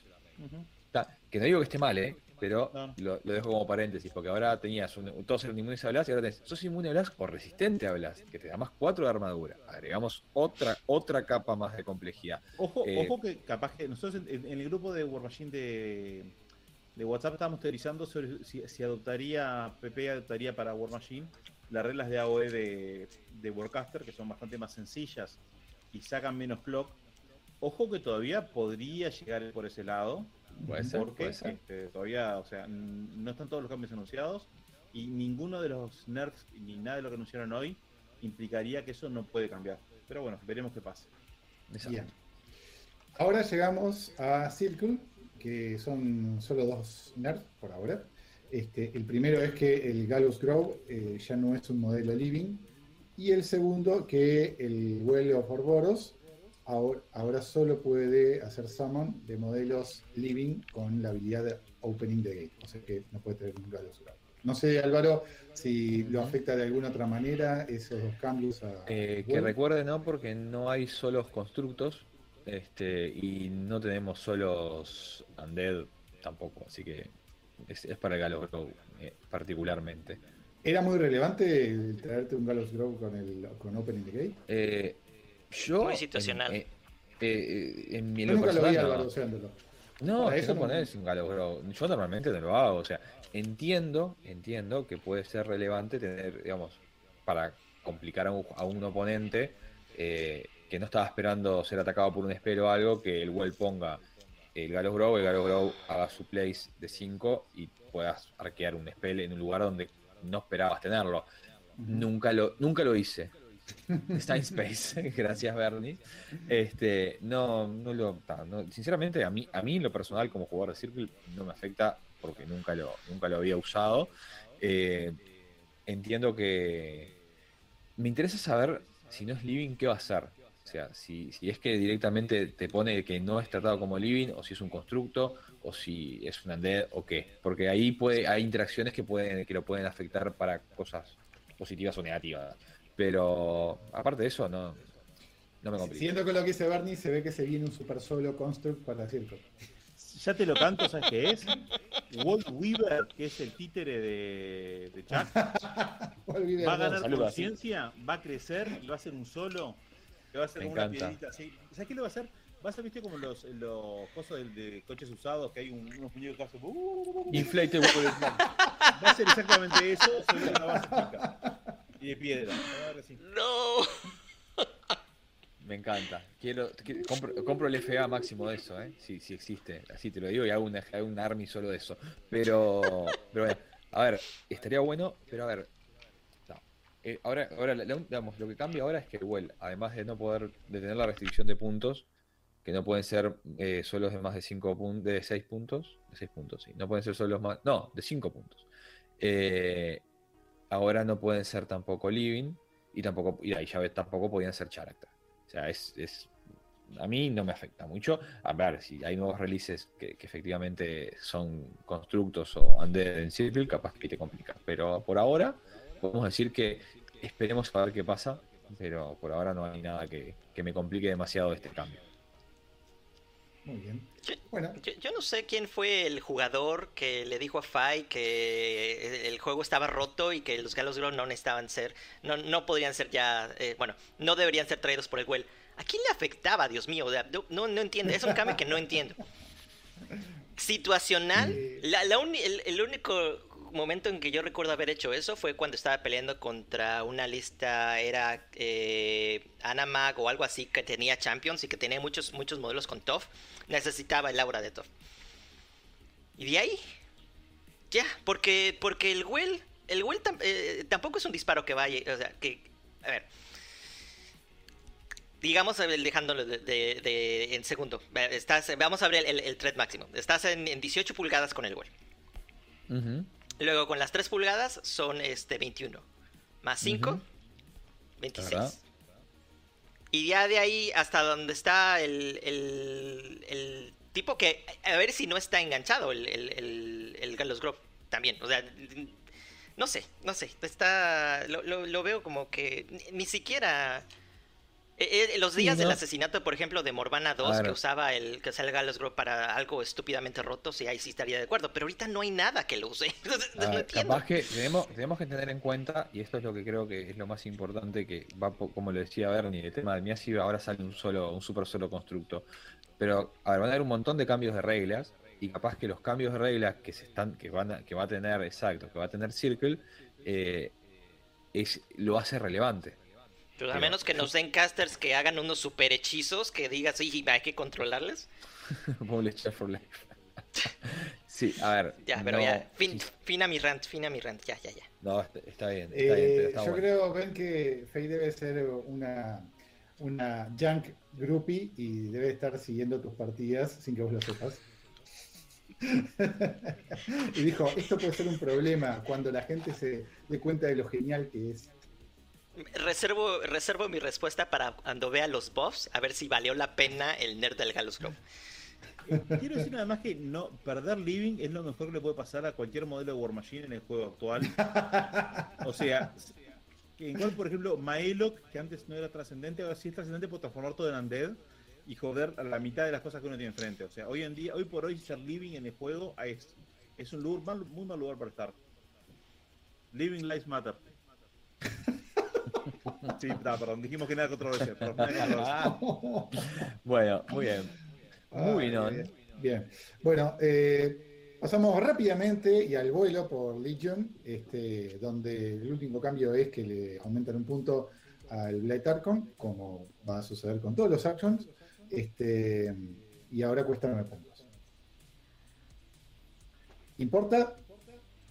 que no digo que esté mal, ¿eh? Pero lo, dejo como paréntesis, porque ahora tenías un, todos eran inmunes a Blast y ahora tenés, sos inmune a Blast o resistente a Blast, que te da más 4 de armadura. Agregamos otra otra capa más de complejidad. Ojo, eh, ojo que capaz que nosotros en, el grupo de War Machine de, de WhatsApp estábamos teorizando sobre si, adoptaría, PP adoptaría para War Machine las reglas de AOE de, de Warcaster, que son bastante más sencillas y sacan menos clock. Ojo que todavía podría llegar por ese lado Puede ser, porque este, todavía, o sea, no están todos los cambios anunciados y ninguno de los nerfs ni nada de lo que anunciaron hoy implicaría que eso no puede cambiar. Pero bueno, veremos qué pasa. Bien. Ahora llegamos a Circle, que son solo dos nerfs por ahora. Este, el primero es que el Gallows Grove eh, ya no es un modelo living. Y el segundo, que el Well of Orboros ahora, solo puede hacer summon de modelos living con la habilidad de opening the gate, o sea que no puede tener nunca los No sé, Álvaro, si lo afecta de alguna otra manera esos dos cambios. Eh, que recuerde, no, porque no hay solos constructos este, y no tenemos solos undead tampoco, así que es, para Galos Grow eh, particularmente. ¿Era muy relevante traerte un Galos Grow con, el, con Opening the Gate? Eh, yo, Muy situacional. En, eh, eh, en mi Yo nunca lo vi no. No, eso no pones un Yo normalmente no lo hago. O sea, entiendo, entiendo que puede ser relevante tener, digamos, para complicar a un, oponente eh, que no estaba esperando ser atacado por un espero o algo, que el Well ponga el Galos Grow, el Galos Grow haga su place de 5 y puedas arquear un spell en un lugar donde no esperabas tenerlo. Nunca lo, nunca lo hice. Está Space, *laughs* gracias Bernie. Este, no, no lo, sinceramente a mí, a mí en lo personal como jugador de Circle no me afecta porque nunca lo, nunca lo había usado. Eh, entiendo que me interesa saber si no es Living qué va a hacer, O sea, si, si es que directamente te pone que no es tratado como living, o si es un constructo, o si es un undead, o qué. Porque ahí puede, hay interacciones que pueden, que lo pueden afectar para cosas positivas o negativas. Pero aparte de eso, no, no me complica. Siguiendo con lo que dice Bernie, se ve que se viene un super solo construct para circo. Ya te lo canto, ¿sabes qué es? Walt Weaver, que es el títere de, de Chuck, *laughs* va a ganar conciencia, va a crecer y va a ser un solo. Que va a ser Me como una encanta. piedrita así. ¿Sabes qué lo va a hacer? Va a ser, viste, como los, los cosas de, de coches usados, que hay un- unos muñecos que hacen. uh, Inflate World Va a ser exactamente eso, solo en una base chica. Y de piedra. No. Me encanta. Quiero, qui- compro, compro el FA máximo de eso, ¿eh? Si, existe. Así te lo digo y hago, una, hago un army solo de eso. Pero, pero bueno, a ver, estaría bueno, pero a ver. no. Eh, ahora, ahora digamos, lo que cambia ahora es que Well, además de no poder, de tener la restricción de puntos, que no pueden ser eh, solos de más de 5 puntos, de 6 puntos, de 6 puntos, sí. No pueden ser solos más, no, de 5 puntos. Eh, ahora no pueden ser tampoco living y tampoco, y ahí ya tampoco podían ser character. O sea, es, es- a mí no me afecta mucho. A ver, si hay nuevos releases que, que efectivamente son constructos o undead en Circle, capaz que te complica. Pero por ahora, podemos decir que esperemos a ver qué pasa, pero por ahora no hay nada que, que me complique demasiado este cambio. Muy bien. Yo- Bueno, Yo, yo no sé quién fue el jugador que le dijo a Fai que el juego estaba roto y que los Galos Grow no necesitaban ser, no, no podrían ser ya, eh, bueno, no deberían ser traídos por el Well. ¿A quién le afectaba, Dios mío? No, no, entiendo, es un cambio que no entiendo. *laughs* Situacional, la, la uni- el, el único momento en que yo recuerdo haber hecho eso fue cuando estaba peleando contra una lista, era eh, Anamag o algo así, que tenía Champions y que tenía muchos, muchos modelos con Toff. Necesitaba el aura de Toff. Y de ahí, ya, porque, porque el Well, el Well tam- eh, tampoco es un disparo que vaya, o sea, que, a ver. Digamos, dejándolo de, de- de- en segundo. Vamos a ver el, el thread máximo. Estás en, en 18 pulgadas con el Well. Ujú. Luego con las 3 pulgadas son este 21. Más 5, Ujú. 26. ¿Verdad? Y ya de ahí hasta donde está el, el, el tipo que... A ver si no está enganchado el, el, el, Gallows Grove también. O sea, no sé, no sé. Está... Lo, lo, lo veo como que ni, ni siquiera... eh, eh, los Sí, días del asesinato, por ejemplo, de Morvana 2, A que usaba el que salga Grove para algo estúpidamente roto, sí, ahí sí estaría de acuerdo. Pero ahorita no hay nada que lo use. Entonces, *laughs* no ver, entiendo. capaz que tenemos, tenemos que tener en cuenta, y esto es lo que creo que es lo más importante, que va, como lo decía Bernie, el tema del Miasi ahora sale un solo, un super solo constructo. Pero, a ver, van a haber un montón de cambios de reglas, y capaz que los cambios de reglas que se están, que van a, que va a tener, exacto, que va a tener Circle, eh, es, lo hace relevante. Pero a menos que nos den casters que hagan unos super hechizos que digas, sí, hay que controlarles. *laughs* For Life. *laughs* sí, a ver. Ya, pero no- ya, fin, sí, fina mi rant, fina mi rant, ya, ya, ya. no, está, bien, está bien, pero eh, está yo bueno. creo, ven que Faye debe ser una, una junk groupie y debe estar siguiendo tus partidas sin que vos lo sepas. *laughs* y dijo, esto puede ser un problema cuando la gente se dé cuenta de lo genial que es. Reservo, reservo mi respuesta para cuando vea los buffs, a ver si valió la pena el nerd del Galus Grove. Quiero decir nada más que no perder living es lo mejor que le puede pasar a cualquier modelo de War Machine en el juego actual. O sea, igual, por ejemplo, Maelok, que antes no era trascendente, ahora sí es trascendente por transformar todo en undead y joder a la mitad de las cosas que uno tiene enfrente. O sea, hoy en día, hoy por hoy, ser living en el juego es, es un lugar, mal- muy lugar para estar. Living Lives Matter. Sí, perdón, dijimos que nada controversia. perdón, *laughs* nada controversia. Bueno, muy bien. Muy Ay, bien. bien. Bien. Bueno, eh, pasamos rápidamente y al vuelo por Legion, este, donde el último cambio es que le aumentan un punto al Blight Archon, como va a suceder con todos los actions, este, y ahora cuesta 9 puntos. ¿Importa?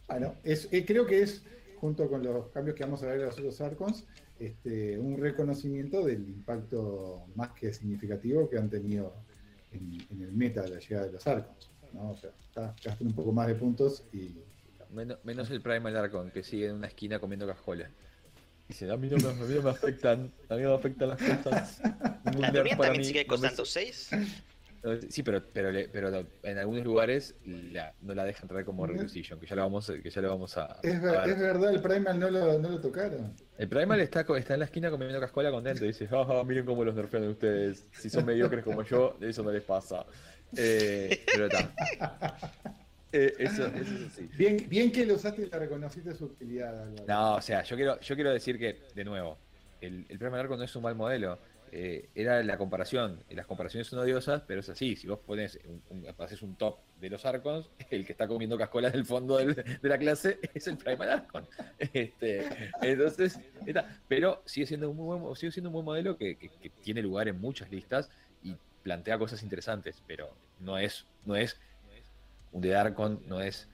Bueno, es, eh, creo que es, junto con los cambios que vamos a ver en los otros Archons, este, un reconocimiento del impacto más que significativo que han tenido en, en el meta de la llegada de los Archons. ¿no? O sea, gastan un poco más de puntos y Menos, menos el Primal Arcon, que sigue en una esquina comiendo cajoles. Dice, a mí no me, a mí no me afectan, a mí no me afectan las cosas. *laughs* La para también mí sigue no me- costando 6. Sí, pero, pero, pero en algunos lugares la- no la dejan traer como Requisition, que ya lo vamos, que ya lo vamos a, Es, a ver- ver. es verdad, el Primal no lo, no lo tocaron. El Primal está, está en la esquina comiendo cascola contento. Dice, "Ah, miren cómo los nerfean ustedes. Si son mediocres como yo, eso no les pasa. Eh, pero está. Eh, eso, eso es así. Bien, bien que lo usaste y le reconociste su utilidad, Álvaro. No, o sea, yo quiero, yo quiero decir que, de nuevo, el, el Primal Arco no es un mal modelo. Eh, era la comparación. Las comparaciones son odiosas, pero es así. Si vos pones un, haces un top de los Arcons, *laughs* el que está comiendo cascolas del fondo de la clase es el Primal Arcon. *laughs* Este, entonces, pero sigue siendo un muy buen, sigue siendo un buen modelo que, tiene lugar en muchas listas y plantea cosas interesantes, pero no es, no es un de Arcon, no es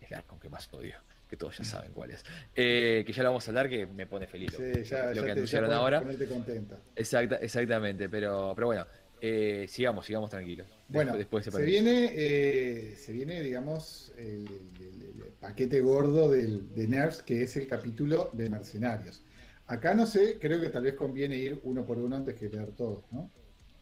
el Arcon que más odio, que todos ya saben cuál es. Eh, que ya lo vamos a hablar, que me pone feliz. lo- Sí, ya, lo ya que te- anunciaron ya ahora. ponerte contenta. Exacta, exactamente, pero, pero bueno, eh, sigamos, sigamos tranquilos. Bueno, Después- después se, viene, eh, se viene, digamos, el, el- el paquete gordo del, de Nerfs, que es el capítulo de Mercenarios. Acá no sé, creo que tal vez conviene ir uno por uno antes que leer todos, ¿no?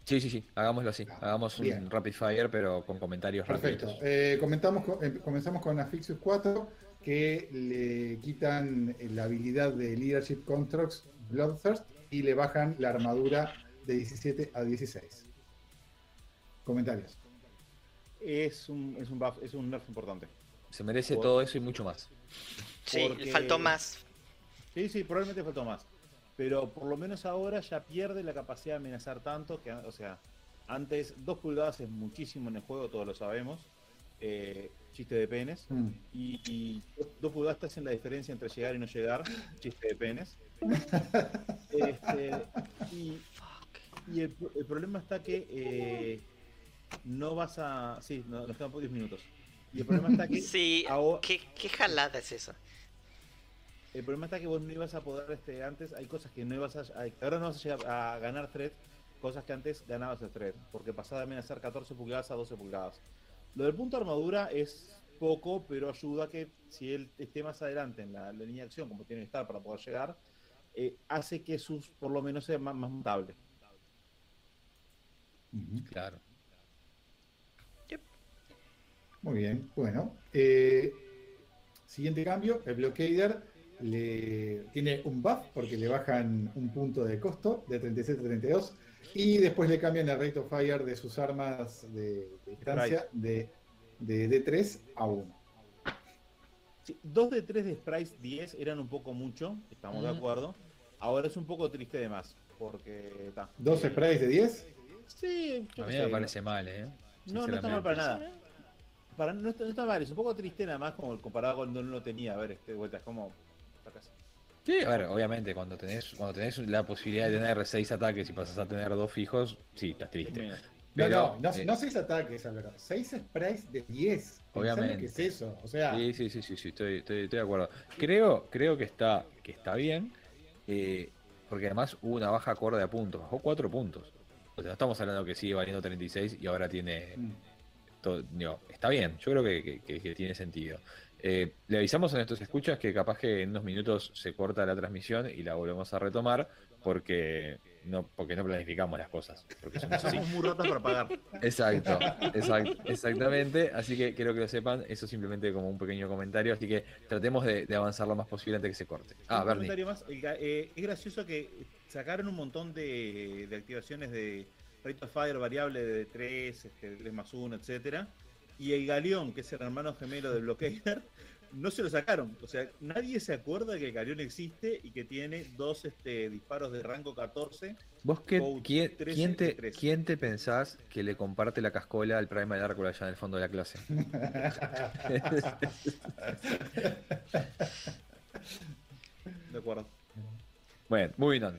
Sí, sí, sí, hagámoslo así. Ah, Hagamos un rapid fire, pero con comentarios Perfecto. rapiditos. Eh, comentamos em- comenzamos con Afixius 4, que le quitan la habilidad de Leadership Constructs Bloodthirst y le bajan la armadura de 17 a 16. Comentarios. Es un, es un buff, es un nerf importante. Se merece Por- todo eso y mucho más. Sí, Porque- faltó más. Sí, sí, probablemente faltó más. Pero por lo menos ahora ya pierde la capacidad de amenazar tanto que, o sea, antes dos pulgadas es muchísimo en el juego, todos lo sabemos. Eh, chiste de penes. Mm. Y, y dos- te hacen la diferencia entre llegar y no llegar. Chiste de penes. *laughs* Este, y y el, pro- el problema está que eh, no vas a. Sí, no- nos quedan por 10 minutos. Y el problema está que. *laughs* Sí, ahora- ¿qué, qué jalada es esa? El problema está que vos no ibas a poder, este, antes hay cosas que no ibas a, a- ahora no vas a llegar a ganar thread, cosas que antes ganabas el thread, porque pasaba de amenazar 14 pulgadas a 12 pulgadas. Lo del punto de armadura es poco, pero ayuda a que si él esté más adelante en la, la línea de acción, como tiene que estar para poder llegar, eh, hace que sus por lo menos sea más, más mutable. Claro. Muy bien, bueno. eh, siguiente cambio, el Blockader le, tiene un buff porque le bajan un punto de costo de 37 a 32 y después le cambian el rate of fire de sus armas de, de distancia de, de, de 3 a 1. Sí, 2 de 3 de sprites 10 eran un poco mucho, estamos de Ujú. acuerdo. Ahora es un poco triste de más, porque... ta, ¿Dos eh, sprays de 10? Sí, yo A mí sé, me parece mal, ¿eh? No, no está mal para nada. Para, no, está, no está mal, es un poco triste nada más como comparado con cuando no lo tenía. A ver, este, de vuelta, es como. fracaso. Sí, a ver, obviamente, cuando tenés, cuando tenés la posibilidad de tener 6 ataques y pasas a tener dos fijos, sí, estás triste. Pero, no, no, eh, no 6 ataques, Álvaro. 6 sprays de 10. Pensá lo Obviamente. es eso? O sea, Sí, sí, sí, sí, sí, estoy, estoy, estoy de acuerdo. Creo, creo que está, que está bien, eh, porque además hubo una baja acorde a puntos, bajó 4 puntos. O sea, no estamos hablando que sigue valiendo 36 y ahora tiene. mm, todo- digo, está bien, yo creo que, que- que- que tiene sentido. Eh, le avisamos a nuestros escuchas que capaz que en unos minutos se corta la transmisión y la volvemos a retomar porque no, porque no planificamos las cosas. Porque somos muy ratas para pagar. Exacto, exact- exactamente. Así que quiero que lo sepan, eso simplemente como un pequeño comentario, así que tratemos de, de avanzar lo más posible antes que se corte. Ah, un comentario más. eh, es gracioso que sacaron un montón de, de activaciones de rate of fire variable de 3, este, 3 más 1, etcétera Y el galeón, que es el hermano gemelo del Blockader, no se lo sacaron. O sea, nadie se acuerda que el galeón existe y que tiene dos este, disparos de rango 14. ¿Vos qué, quién, 13 quién te, y 13. quién te pensás que le comparte la cascola al Prime de Drácula allá en el fondo de la clase? *laughs* De acuerdo. bueno, moving on.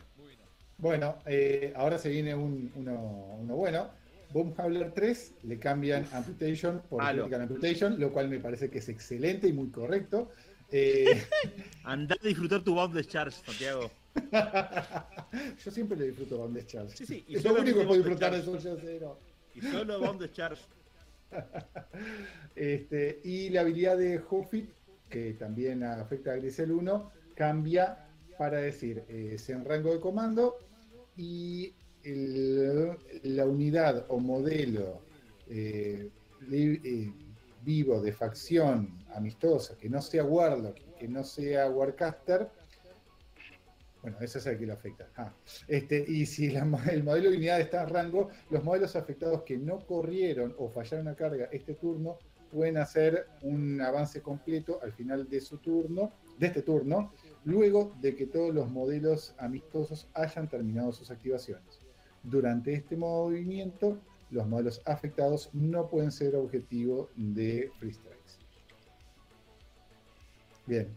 Bueno, eh, ahora se viene un, uno, uno bueno. Boom Howler 3 le cambian Amputation por Halo. Critical Amputation, lo cual me parece que es excelente y muy correcto. Eh, *laughs* Anda a disfrutar tu bomb discharge, Santiago. *laughs* yo siempre le disfruto Bomb Discharge. Sí, sí, y es lo único que puedo disfrutar de. Soldier Zero. Y solo bomb discharge. *laughs* Este, y la habilidad de Huffit, que también afecta a Grisel 1, cambia para decir, es en rango de comando y la unidad o modelo eh, eh, vivo de facción amistosa, que no sea Warlock, que no sea Warcaster, bueno, ese es el que lo afecta. Ah, este, y si el modelo de unidad está en rango, los modelos afectados que no corrieron o fallaron a carga este turno pueden hacer un avance completo al final de su turno, de este turno, luego de que todos los modelos amistosos hayan terminado sus activaciones. Durante este movimiento, los modelos afectados no pueden ser objetivo de free strikes. Bien,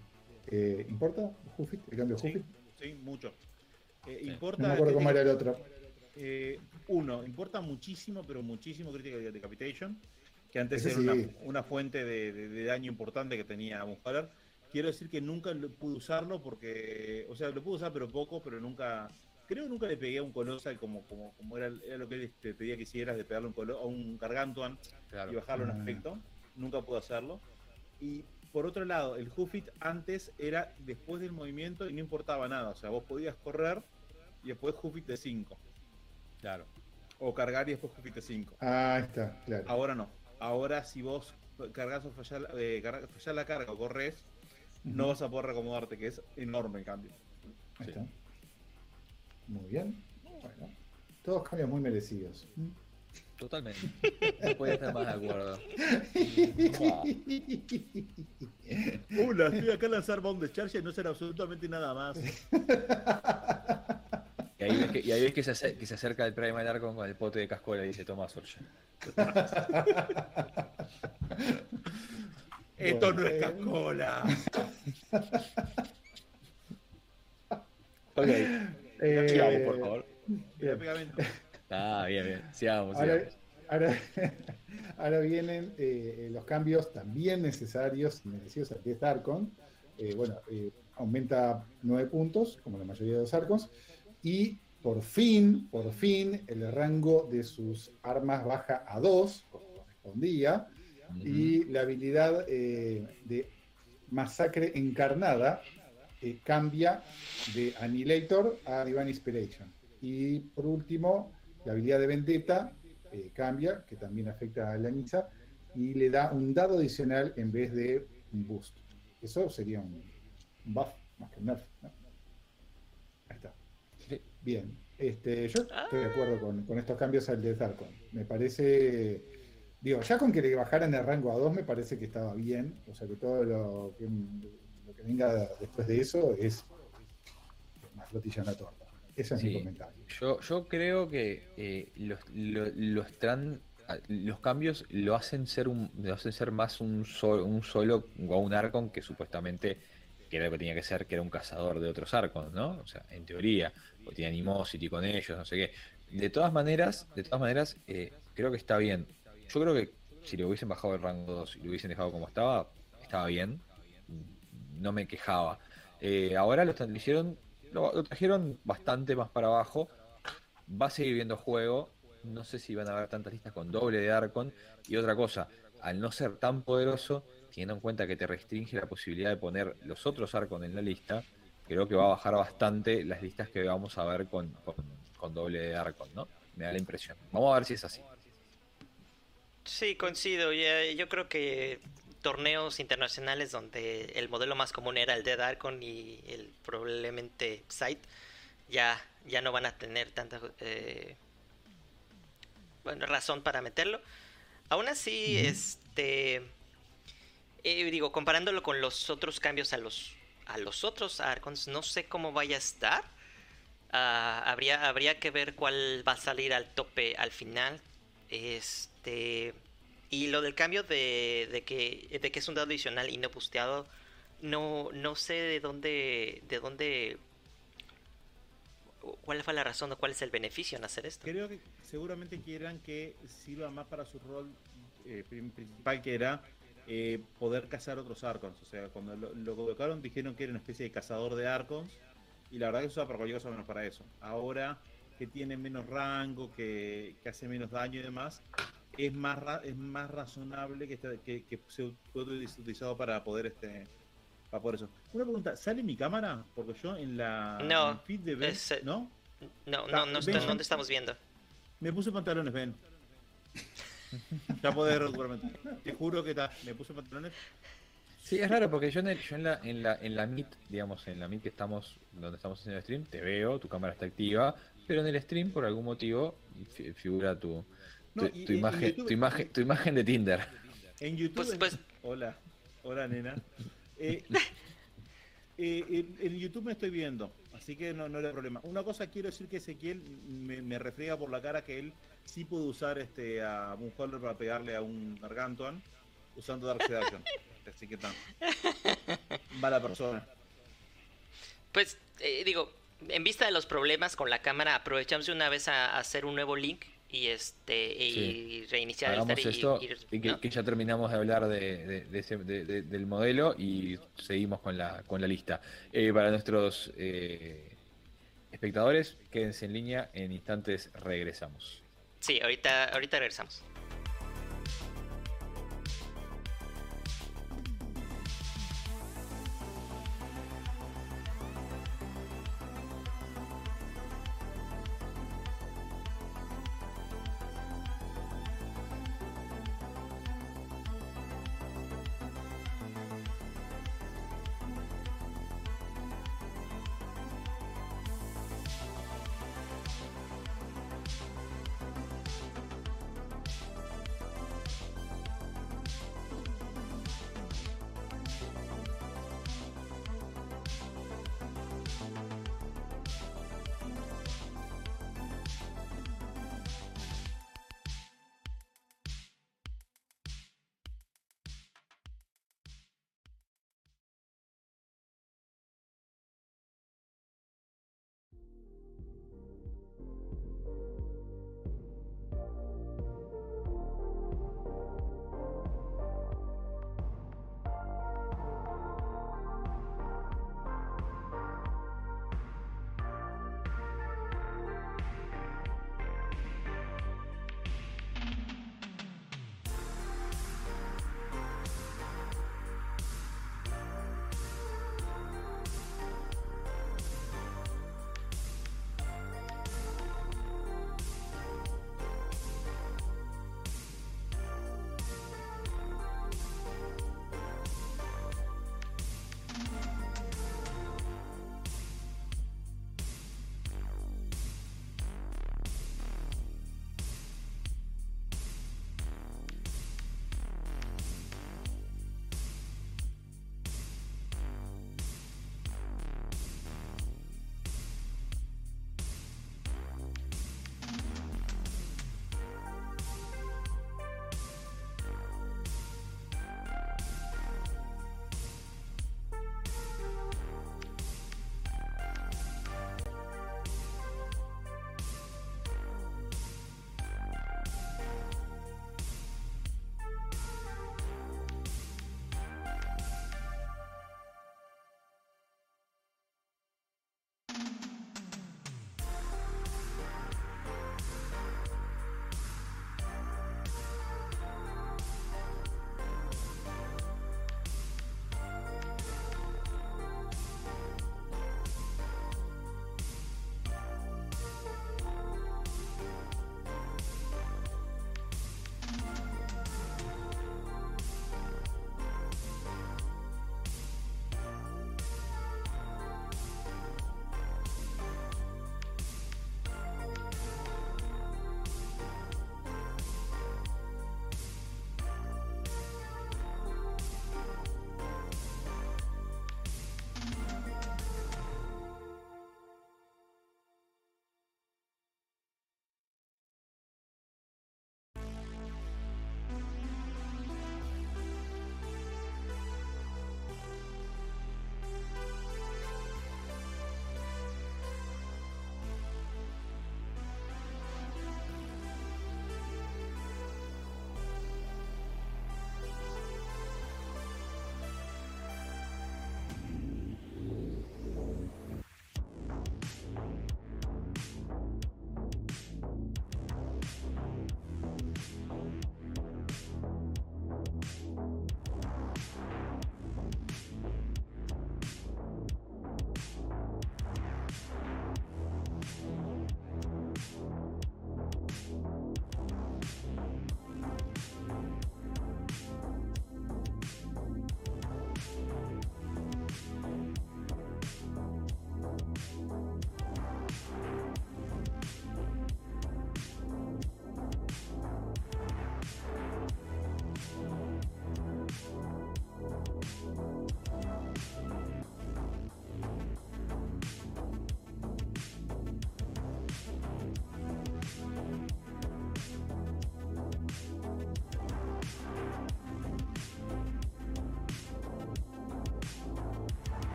eh, ¿importa ¿El cambio sí. Sí, mucho. Eh, importa, no me acuerdo cómo era el otro. Eh, uno, importa muchísimo, pero muchísimo Critical Decapitation, que antes era una, fuente de, daño importante que tenía Muscaler. Quiero decir que nunca pude usarlo porque, o sea, lo pude usar pero poco, pero nunca, creo que nunca le pegué a un Colossal como, como, como era, lo que él te pedía que hicieras, de pegarle un a un Gargantuan y bajarlo en efecto. Ah. Nunca pude hacerlo. Y por otro lado, el Huffit antes era después del movimiento y no importaba nada. O sea, vos podías correr y después Huffit de 5. Claro. O cargar y después Huffit de 5. Ah, está, claro. Ahora no. Ahora si vos cargas o fallas, eh, la carga o corres, no vas a poder reacomodarte, que es enorme el cambio. Ahí está. Muy bien. Bueno, todos cambios muy merecidos. Totalmente. No podía estar más de acuerdo. *laughs* Hola, estoy acá a lanzar bomb de charge y no será absolutamente nada más. Y ahí ves que, y ahí ves que, se, acerca, que se acerca el Prime Arcon con el pote de cascola y dice, toma Sorge. *laughs* Esto no es cascola. ok. Eh, por favor. *laughs* Ah, bien, bien. Sigamos, *laughs* ahora, vienen eh, los cambios también necesarios y merecidos al 10 Arcon. Eh, bueno, eh, aumenta 9 puntos, como la mayoría de los Arcons. Y por fin, por fin, el rango de sus armas baja a 2, como correspondía. Y la habilidad de masacre encarnada cambia de Annihilator a Divine Inspiration. Y por último, la habilidad de Vendetta eh, cambia, que también afecta a la Nisa, y le da un dado adicional en vez de un boost. Eso sería un, buff más que un nerf. Ahí está. Bien. Este, yo estoy de acuerdo con, estos cambios al de Zarkon. Me parece. Digo, ya con que le bajaran el rango a 2 me parece que estaba bien. O sea que todo lo que, venga después de eso es más flotilla en la torta. Ese es mi comentario. Yo, yo creo que eh, los, los, los cambios lo hacen ser un, lo hacen ser más un, un solo o un Arcon que supuestamente que era lo que tenía que ser, que era un cazador de otros Arcons, ¿no? O sea, en teoría, o tiene Animosity con ellos, no sé qué. De todas maneras, de todas maneras, eh, creo que está bien. Yo creo que si le hubiesen bajado el rango 2 y lo hubiesen dejado como estaba, estaba bien. No me quejaba. Eh, ahora lo, hicieron lo, trajeron bastante más para abajo. Va a seguir viendo juego. No sé si van a haber tantas listas con doble de Arcon. Y otra cosa, al no ser tan poderoso, teniendo en cuenta que te restringe la posibilidad de poner los otros Arcon en la lista, creo que va a bajar bastante las listas que vamos a ver con, con, doble de Arcon, ¿no? Me da la impresión. Vamos a ver si es así. Sí, coincido. Yo creo que torneos internacionales donde el modelo más común era el Dead Arcon y el probablemente Sight, ya, ya no van a tener tanta eh, bueno, razón para meterlo. Aún así, este eh, digo, comparándolo con los otros cambios a los a los otros Arcons, no sé cómo vaya a estar. Ah, habría, habría que ver cuál va a salir al tope al final. Este y lo del cambio de, de, que, de que es un dado adicional y no busteado, no, no sé de dónde, de dónde, cuál fue la razón o cuál es el beneficio en hacer esto. Creo que seguramente quieran que sirva más para su rol eh, principal, que era eh, poder cazar otros arcons. O sea, cuando lo, colocaron dijeron que era una especie de cazador de arcons y la verdad que se para cualquier cosa menos para eso. Ahora que tiene menos rango, que, que hace menos daño y demás, es más, es más razonable que, que, que, sea utilizado para poder este Va por eso. Una pregunta, ¿sale mi cámara? Porque yo en la No, en feed de Ben, es, eh, ¿no? No, no, no, está- ven, no te estamos viendo. Me puse pantalones, Ben. ya podés recuperarme. Te juro que ta, me puse pantalones. Sí, es raro porque yo en, el- yo en la, en la en la Meet, digamos, en la Meet que estamos, donde estamos haciendo el stream, te veo, tu cámara está activa, pero en el stream por algún motivo fi- figura tu, No, tu y- imagen, YouTube- tu imagen, tu imagen de Tinder. En YouTube. Pues- en- pues- Hola, hola nena. *laughs* Eh, eh, en, en YouTube me estoy viendo, así que no, no hay problema. Una cosa quiero decir que Ezequiel me, me refriega por la cara que él sí puede usar este a Moonholder para pegarle a un Gargantuan usando Dark Seduction. *laughs* Así que tan. Va la persona. Pues eh, digo, en vista de los problemas con la cámara, aprovechamos de una vez a, a hacer un nuevo link y este y Sí. reiniciar el Hagamos stream y- esto y- y que, ¿no? que ya terminamos de hablar de, de- de ese- de- de- del modelo y seguimos con la, con la lista. Eh, para nuestros eh, espectadores, quédense en línea, en instantes regresamos. Sí, ahorita, ahorita regresamos.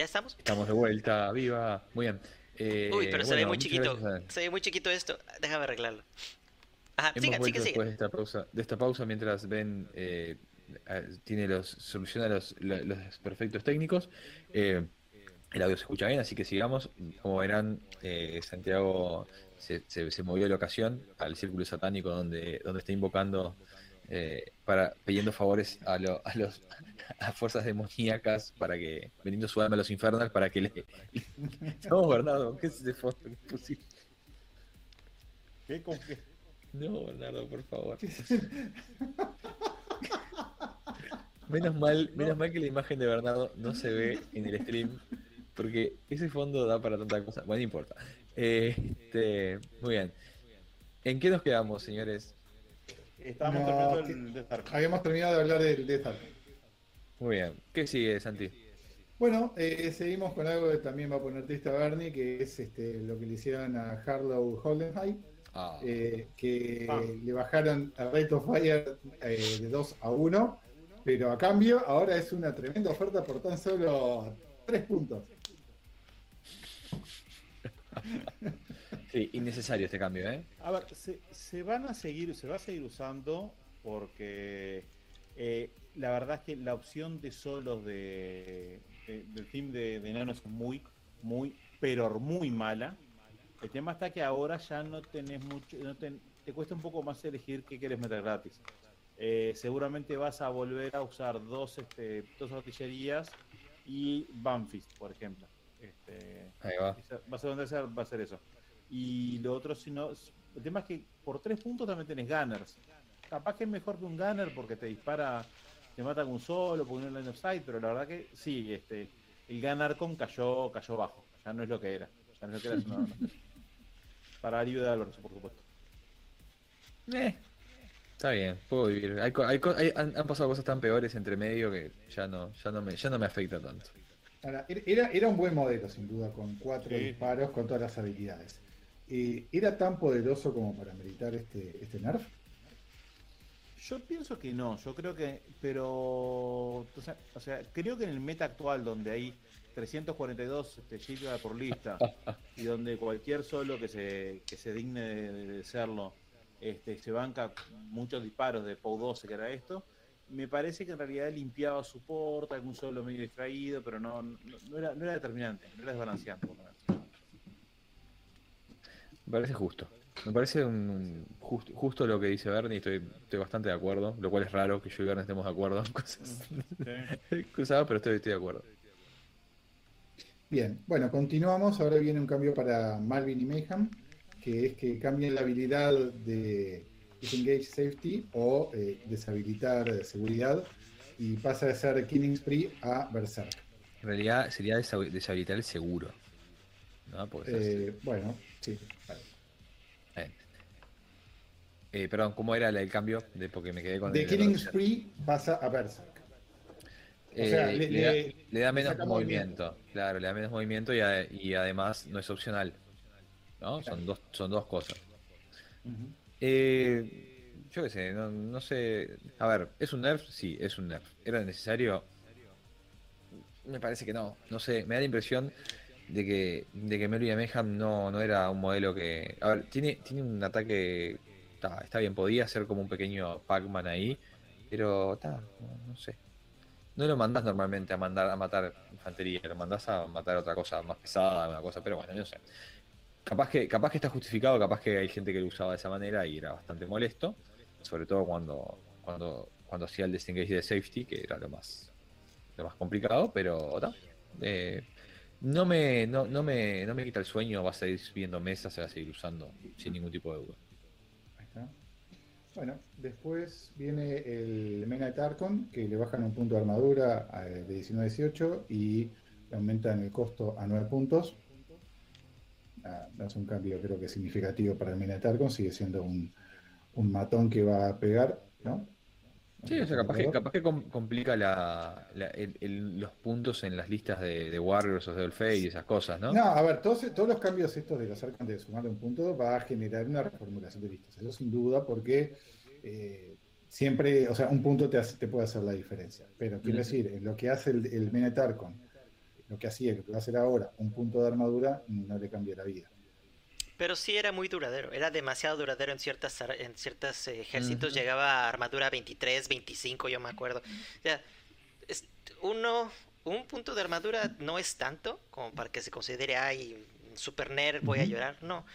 ¿Ya estamos? Estamos de vuelta, viva. Muy bien. Eh, Uy, pero se ve muy chiquito. Se ve muy chiquito esto. Déjame arreglarlo. Ajá, Hemos sigan, vuelto después de esta pausa, de esta pausa mientras Ben eh, tiene los soluciona los, lo- los perfectos técnicos. Eh, el audio se escucha bien, así que sigamos. Como verán, eh, Santiago se, se- se movió de la ocasión al círculo satánico donde, donde está invocando para pidiendo favores a, lo- a los *laughs* a fuerzas demoníacas para que vendiendo su alma a los infernals para que le *laughs* no Bernardo ¿qué es ese fondo que pusiste? ¿Qué? ¿Cómo que? No, Bernardo, por favor. Menos mal, menos mal que la imagen de Bernardo no se ve en el stream, porque ese fondo da para tanta cosa. Bueno, no importa. Eh, este, muy bien. ¿En qué nos quedamos, señores? Estábamos No, terminando que- el Death Arc. Habíamos terminado de hablar del Death Arc. Muy bien. ¿Qué sigue, Santi? Bueno, eh, seguimos con algo que también va a poner triste a Bernie, que es este, lo que le hicieron a Harlow Holdenhigh, Ah, eh, que Ah. le bajaron a Rate of Fire eh, de 2 a 1, pero a cambio ahora es una tremenda oferta por tan solo 3 puntos. *laughs* sí, innecesario este cambio, ¿eh? A ver, se, se van a seguir, se va a seguir usando porque eh, la verdad es que la opción de solos de, de- del team de, de Nano es muy, muy, pero muy mala. El tema está que ahora ya no tenés mucho, no ten- te cuesta un poco más elegir qué quieres meter gratis. Eh, seguramente vas a volver a usar dos, este, dos artillerías y Banfist, por ejemplo. Este, Ahí va. va a ser va a ser eso. Y lo otro, si no, el tema es que por tres puntos también tenés gunners. Capaz que es mejor que un gunner porque te dispara, te mata con un solo, con un line of sight, pero la verdad que sí, este, el gunner con cayó, cayó bajo. Ya no es lo que era. Ya no es lo que era. sino- *laughs* Para alivio de Álvaro, por supuesto. Eh, está bien, puedo vivir. Hay, co- hay co- hay- han, han pasado cosas tan peores entre medio que ya no, ya no me, ya no me afecta tanto. Ahora, era, era un buen modelo, sin duda, con cuatro Sí. disparos, con todas las habilidades. Eh, ¿Era tan poderoso como para meritar este, este nerf? Yo pienso que no, yo creo que, pero, o sea, o sea, creo que en el meta actual donde hay 342 este, gigas por lista *laughs* y donde cualquier solo que se, que se digne de, de serlo este, se banca muchos disparos de POW 12 que era esto, me parece que en realidad limpiaba su porta, algún solo medio distraído, pero no, no, no era, no era determinante, no era desbalanceante. por lo menos. Me parece justo. Me parece un, just- justo lo que dice Bernie, estoy, estoy bastante de acuerdo, lo cual es raro que yo y Bernie estemos de acuerdo en *laughs* cosas cruzadas, pero estoy, estoy de acuerdo. Bien, bueno, continuamos. Ahora viene un cambio para Malvin y Mayhem, que es que cambien la habilidad de Disengage Safety o eh, deshabilitar seguridad y pasa de ser Killing Spree a Berserk. En realidad sería deshabilitar el seguro. Eh, bueno, sí. vale. eh. Eh, perdón, ¿cómo era el cambio? De, porque me quedé con De Killing Spree pasa a Berserk. Eh, sea, le, le- da, le- le da menos saca movimiento. Claro, le da menos movimiento y, a- y además no es opcional. ¿No? Son dos, son dos cosas. Ujú. Eh, yo qué sé, no, no sé. A ver, ¿es un nerf? Sí, es un nerf. ¿Era necesario? Me parece que no. No sé, me da la impresión de que, de que Melvin Mayhem no, no era un modelo que. A ver, tiene, tiene un ataque. Está, está bien, podía ser como un pequeño Pac-Man ahí, pero está, no, sé. No lo mandás normalmente a mandar a matar infantería, lo mandás a matar otra cosa más pesada, una cosa, pero bueno, no sé. Capaz que, capaz que está justificado, capaz que hay gente que lo usaba de esa manera y era bastante molesto, sobre todo cuando, cuando, cuando hacía el disengage de safety, que era lo más, lo más complicado, pero ta, eh, no me, no, no me, no me quita el sueño, va a seguir viendo mesas, se va a seguir usando sin ningún tipo de duda. Ahí está. Bueno, después viene el Mena Tarkon, que le bajan un punto de armadura eh, de 19 a 18 y le aumentan el costo a 9 puntos. Ah, es un cambio creo que significativo para el Mena Tarkon, sigue siendo un, un matón que va a pegar, ¿no? Sí, o sea, capaz que, capaz que com- complica la, la- el- el- los puntos en las listas de, de Warriors o de Dolphin y esas cosas, ¿no? No, a ver, todos, todos los cambios estos de los arcos de sumarle un punto va a generar una reformulación de listas. Eso sin duda, porque eh, siempre, o sea, un punto te, hace- te puede hacer la diferencia. Pero quiero Mm. decir, en lo que hace el, el Menet Archon lo que hacía, lo que va a hacer ahora, un punto de armadura, no le cambia la vida. Pero sí era muy duradero, era demasiado duradero en ciertas en ciertos ejércitos, llegaba a armadura 23, 25, yo me acuerdo. O sea, es uno, un punto de armadura no es tanto como para que se considere, ay, super nerd, voy a llorar, no.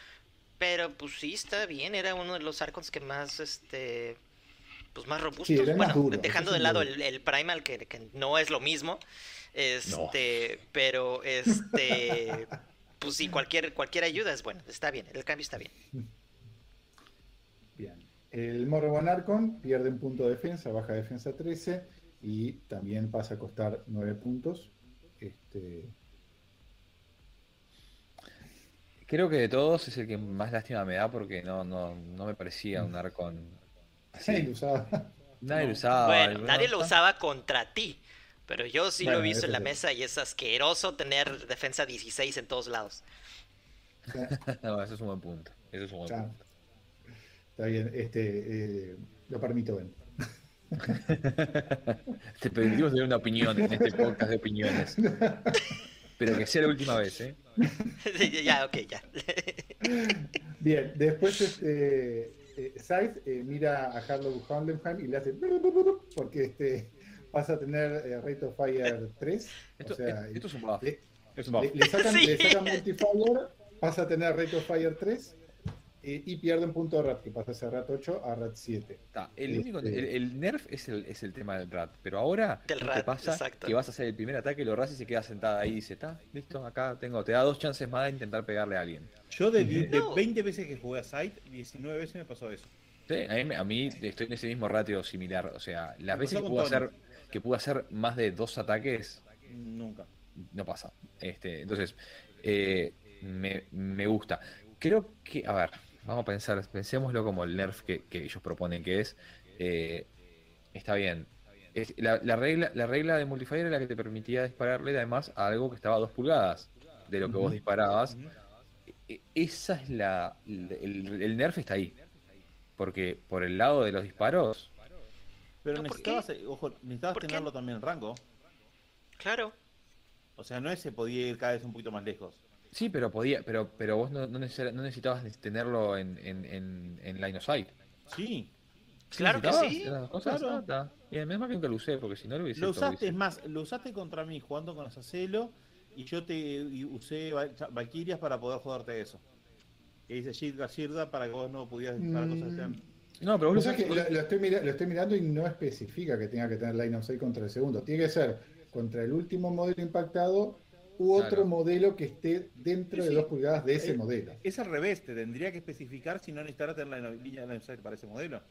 Pero pues sí, está bien, era uno de los arcos que más, este, pues más robustos. bueno, dejando de lado el, primal, que, que, no es lo mismo, este, pero este... *laughs* pues sí, cualquier, cualquier ayuda es buena, está bien, el cambio está bien. *laughs* Bien. El Morrowan Arcon pierde un punto de defensa, baja defensa 13 y también pasa a costar 9 puntos. Este... Creo que de todos es el que más lástima me da porque no, no, no me parecía un Arcon *laughs* Nadie lo usaba. Nadie lo usaba. Bueno, nadie lo usaba contra ti. Pero yo sí lo he visto en la mesa y es asqueroso tener defensa 16 en todos lados. *laughs* no, eso es un buen punto. Eso es un buen punto. Está bien, este, eh, lo permito, Ben. *laughs* Te permitimos tener una opinión en este podcast de opiniones. *laughs* Pero que sea la última vez, ¿eh? ya, ok, ya. Bien, después este, eh, eh, mira a Harlow Handenheim y le hace porque este vas a tener eh, Rate of Fire 3. Esto, o sea, esto es un buff. Le, es un buff. Le, sacan, le, sacan, Multifire, vas a tener Rate of Fire 3 eh, y pierde un punto de RAT, que pasa a ser RAT 8 a RAT 7. el, este... único, el, el, nerf es el, es el tema del RAT, pero ahora del ¿qué pasa? Exacto. Que vas a hacer el primer ataque, lo ras y se queda sentada ahí y dice, está, listo, acá tengo, te da dos chances más de intentar pegarle a alguien. Yo de, de, de 20 veces que jugué a Sight, 19 veces me pasó eso. Sí, a mí, a mí estoy en ese mismo ratio similar, o sea, las veces que puedo hacer que pudo hacer más de dos ataques. Nunca. No pasa. Este, entonces, eh, me, gusta. Creo que, a ver, vamos a pensar, pensémoslo como el nerf que, ellos proponen, que es, eh, está bien. la, regla, la regla de multiplayer era la que te permitía dispararle además a algo que estaba a dos pulgadas de lo que vos disparabas. E, esa es la. el nerf está ahí. Porque por el lado de los disparos, pero necesitabas, ojo, necesitabas tenerlo también en rango. Claro. O sea, no es se podía ir cada vez un poquito más lejos. Sí, pero podía, pero, pero vos no, no, necesitabas tenerlo en, en, en, line of sight. Sí. Claro que sí. Claro. Ah, y además que lo usé, porque si no lo hubiese Lo usaste, es más, lo usaste contra mí jugando con Asacelo y yo te usé Valkyrias para poder jugarte eso. Que dice Shirda Shirda para que vos no pudieras disparar cosas mm. No, pero vos que lo, estoy mirando y no especifica que tenga que tener line of sight contra el segundo. Tiene que ser contra el último modelo impactado u otro modelo que esté dentro de dos pulgadas de ese eh, modelo. Es al revés, te tendría que especificar si no necesitara tener la línea de line of sight para ese modelo.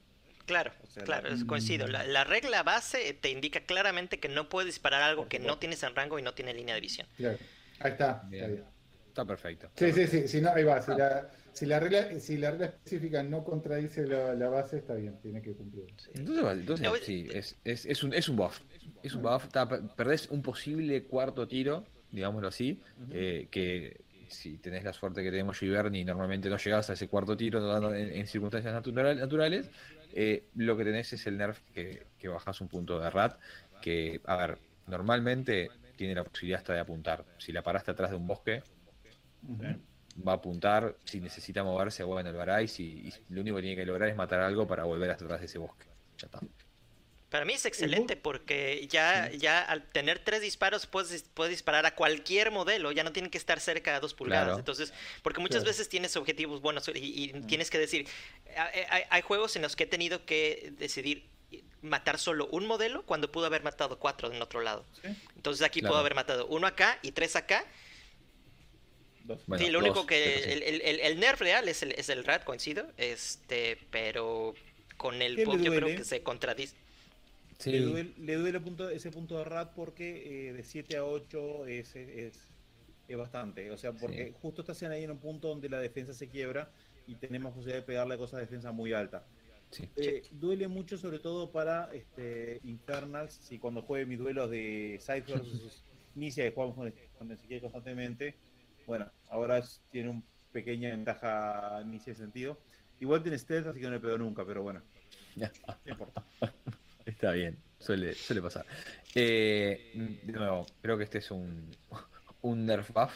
Claro, claro, es coincido. La, regla base te indica claramente que no puedes disparar algo que no tienes en rango y no tiene línea de visión. Claro, ahí está. Está, bien. está perfecto. sí, sí, sí, si no, ahí va. Si la, si la regla, si la regla específica no contradice la, base, está bien, tiene que cumplir. Entonces, sí, es, es, es, un, es un buff. Es un buff. perdés un posible cuarto tiro, digámoslo así, eh, que si tenés la suerte que tenemos yo y Bernie, normalmente no llegás a ese cuarto tiro en, circunstancias naturales, eh, lo que tenés es el nerf que, que bajás un punto de rat, que, a ver, normalmente tiene la posibilidad hasta de apuntar. Si la paraste atrás de un bosque, va a apuntar, si necesita moverse, bueno, lo hará y, si, lo único que tiene que lograr es matar algo para volver hasta atrás de ese bosque. Ya está. Para mí es excelente porque ya, ya al tener tres disparos puedes, puedes, disparar a cualquier modelo, ya no tienen que estar cerca de dos pulgadas. Entonces, porque muchas veces tienes objetivos buenos y, tienes que decir, hay, juegos en los que he tenido que decidir matar solo un modelo cuando pudo haber matado cuatro en otro lado. Entonces aquí puedo haber matado uno acá y tres acá sí, lo único que el, el, el, nerf real es el, es el rat, coincido, este, pero con el pop yo creo que se contradice. Sí. Le duele, le duele punto, ese punto de rat porque eh, de 7 a 8 es, es, es, bastante. O sea, porque justo estás ahí en un punto donde la defensa se quiebra y tenemos posibilidad de pegarle cosas de defensa muy alta. Sí. Eh, duele mucho sobre todo para este, Infernals, si cuando juegue mis duelos de versus *laughs* Inicia, que jugamos con, con Ezequiel constantemente, bueno, ahora tiene una pequeña ventaja en ese sentido. Igual tiene stealth, así que no le pegó nunca, pero bueno. No importa. *laughs* Está bien, suele, suele pasar. Eh, de nuevo, creo que este es un, *laughs* un nerf buff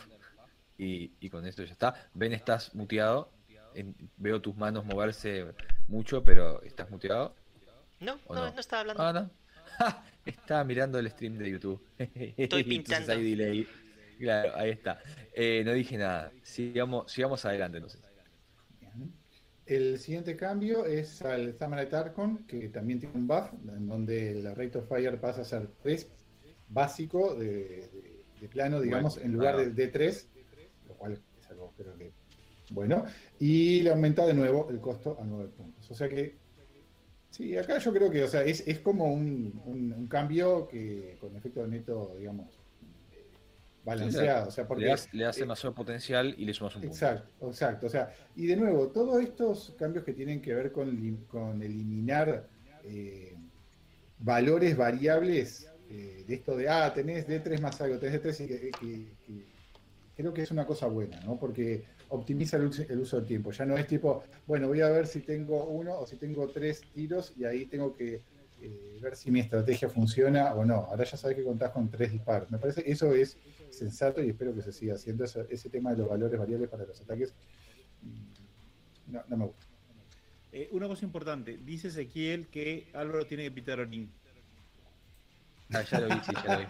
y, y con esto ya está. Ben, estás muteado. En- veo tus manos moverse mucho, pero estás muteado. No, ¿O no, no? no estaba hablando. Ah, no. *laughs* Ja, Estaba mirando el stream de YouTube. Entonces pintando. hay delay. Claro, ahí está. Eh, no dije nada. Sigamos, sigamos adelante entonces. El siguiente cambio es al Tarkon, que también tiene un buff, en donde la Rate of Fire pasa a ser 3 básico de, de- de plano, digamos, Bueno, en lugar ah. de, de 3, lo cual es algo creo que bueno. Y le aumenta de nuevo el costo a 9 puntos. O sea que, sí, acá yo creo que, o sea, es, es como un, un- un cambio que con efecto neto, digamos, balanceado. O sea, porque le, hace, le eh, mayor potencial y le sumas un punto. Exacto, exacto. O sea, y de nuevo, todos estos cambios que tienen que ver con, con eliminar eh, valores variables eh, de esto de, ah, tenés D3 más algo, tenés D3, y que, que- que creo que es una cosa buena, ¿no? Porque optimiza el uso, el uso del tiempo. Ya no es tipo, bueno, voy a ver si tengo uno o si tengo tres tiros y ahí tengo que eh, ver si mi estrategia funciona o no. Ahora ya sabes que contás con tres disparos. Me parece que eso es sensato y espero que se siga haciendo ese, ese tema de los valores variables para los ataques. mm, No, no me gusta. Eh, una cosa importante, dice Ezequiel que Álvaro tiene que pitar Orin. Ah, ya lo vi, sí, ya lo vi.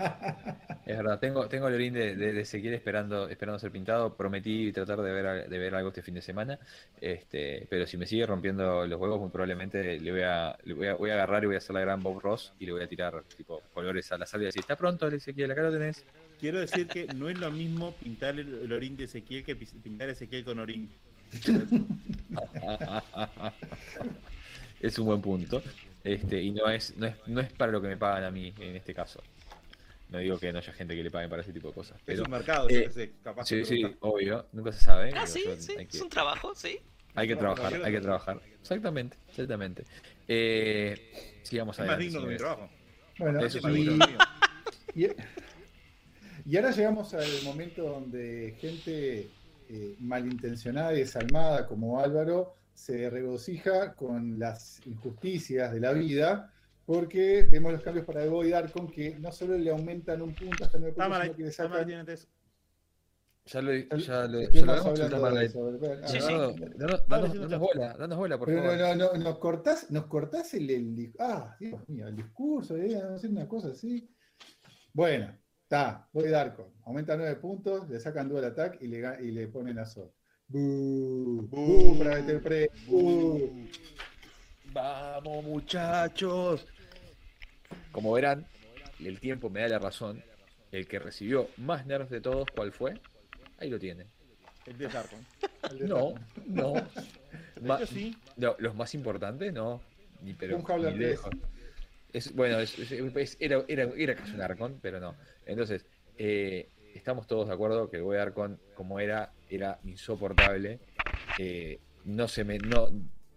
Es verdad, tengo, tengo el orín de, de, de Ezequiel esperando, esperando ser pintado. Prometí tratar de ver, a- de ver algo este fin de semana. Este, pero si me sigue rompiendo los huevos, muy probablemente le voy a, le voy a, voy a agarrar y voy a hacer la gran Bob Ross y le voy a tirar tipo colores a la sala y decir, ¿está pronto, Ezequiel? Acá lo tenés. Quiero decir que no es lo mismo pintar el, el Orin de Ezequiel que pintar Ezequiel con Orin. es un buen punto. Este, y no es, no es, no es para lo que me pagan a mí en este caso. No digo que no haya gente que le pague para ese tipo de cosas. Es Pero, un mercado, eh, yo sé, capaz sí, sí, obvio, nunca se sabe. Ah, sí, yo- sí, es un trabajo, sí. Hay que trabajar, hay que trabajar. Exactamente, exactamente. Eh, sigamos Es más adelante. digno que mi trabajo. Bueno, Eso Es más y, mío. y- y ahora llegamos al momento donde gente eh, malintencionada y desalmada como Álvaro se regocija con las injusticias de la vida porque vemos los cambios para el Void Archon que no solo le aumentan un punto hasta nueve puntos, sino que le sacan... Ya lo, ya lo, ya lo hagamos, hablando Tamara. de eso. Ah, Sí, no, sí. no, Danos, no. danos- danos- bola, danos bola, por Pero favor. no, no, no, nos cortás, nos cortás el, el ah, Dios mío, el discurso, eh, hacer una cosa así. Bueno, está, voy a Arco, aumenta nueve puntos, le sacan dual attack y le, y le ponen a Sol. Buu, buu, para meter pre. Vamos, muchachos. Como verán, el tiempo me da la razón. El que recibió más nerfs de todos, ¿cuál fue? Ahí lo tienen. El de *laughs* de No, no. Ma- sí. no, los más importantes, no. Ni, pero, ni lejos. Es, bueno, es- era, era, era casi un Arcon, pero no. Entonces, eh, estamos todos de acuerdo que el Void Arcon, como era, era insoportable. Eh, no se me. No,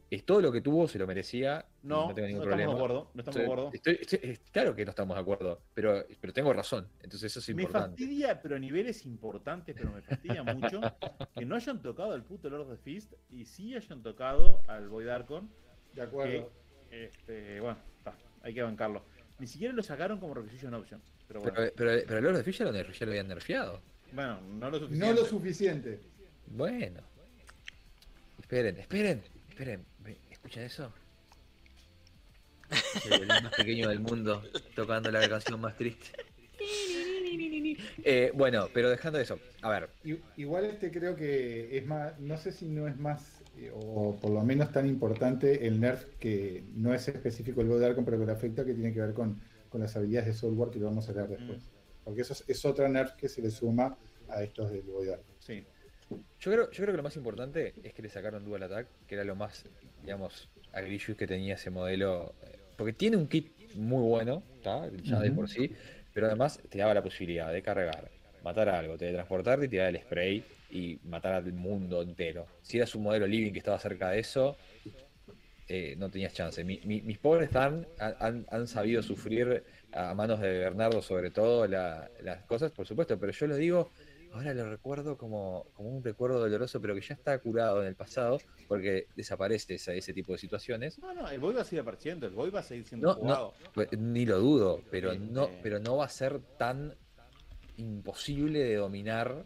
es todo lo que tuvo, se lo merecía. No, no tengo ningún estamos problema. de acuerdo. No estamos de acuerdo. estoy- estoy- es- claro que no estamos de acuerdo, pero, pero tengo razón. Entonces eso es Me importante. fastidia, pero a niveles importantes, pero me fastidia mucho, *laughs* que no hayan tocado al puto Lord of the Fist y sí hayan tocado al Void Archon. De acuerdo. Este, bueno, hay que bancarlo. Ni siquiera lo sacaron como requisition option. Pero bueno, Pero, pero, pero el Lord of the Fish lo, ner- ya lo habían nerfeado. bueno no lo suficiente. No lo suficiente. Bueno. Esperen, esperen, esperen. ¿Escuchan eso? Es *laughs* el violín más pequeño del mundo tocando la canción más triste. Eh, bueno, pero dejando eso, a ver, Igual este creo que es más, no sé si no es más, o por lo menos tan importante el nerf que no es específico el God Archon, pero que le afecta, que tiene que ver con, con las habilidades de software que lo vamos a hablar después. Porque eso es, es otra nerf que se le suma a estos del God Archon. Sí. yo creo, yo creo que lo más importante es que le sacaron Dual Attack, que era lo más, digamos, agrillo que tenía ese modelo. eh, Porque tiene un kit muy bueno, ¿tá? ya de Ujú. por sí, pero además te daba la posibilidad de cargar, matar algo, teletransportarte y tirar el spray y matar al mundo entero. Si eras un modelo living que estaba cerca de eso, eh, no tenías chance. Mi- mi- mis pobres han, han, han sabido sufrir a manos de Bernardo sobre todo la- las cosas, por supuesto, pero yo lo digo, ahora lo recuerdo como, como un recuerdo doloroso, pero que ya está curado en el pasado, porque desaparece esa- ese tipo de situaciones. No, no, el Void va a seguir apareciendo, el Void va a seguir siendo No, jugado. Pues, Ni lo dudo, pero Este- no, pero no va a ser tan imposible de dominar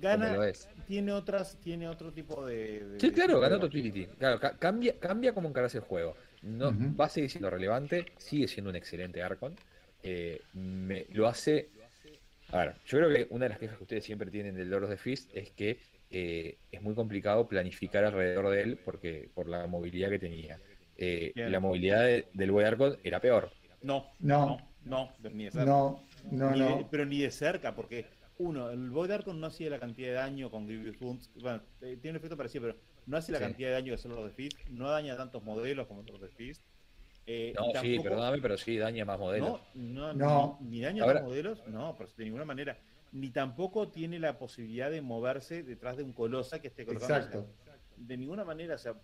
Gana, como lo es. tiene otras, tiene otro tipo de. de- Sí, claro, de ganó juego. Totility. Claro, ca- cambia, cambia cómo encarás el juego. No. Va a seguir siendo relevante, sigue siendo un excelente Arcon. Eh, me- lo hace. A ver, yo creo que una de las quejas que ustedes siempre tienen del Lord of the Fist es que eh, es muy complicado planificar alrededor de él porque por la movilidad que tenía. Eh, la movilidad de- del Boy Arcon era peor. No, No. no, no, ni de cerca. No, no, Ni de- no. pero ni de cerca, porque uno, el Void Archon no hacía la cantidad de daño con Grievous Wounds. Bueno, eh, tiene un efecto parecido, pero no hace la Sí. cantidad de daño que hace los de Fist. No daña tantos modelos como los de Fist. Eh, No, y sí, tampoco- perdóname, pero sí daña más modelos. No, no, No. Ni, ni daña Ahora- los modelos, no, pero de ninguna manera. Ni tampoco tiene la posibilidad de moverse detrás de un colosa que esté colocando. Exacto. de ninguna manera, o sea.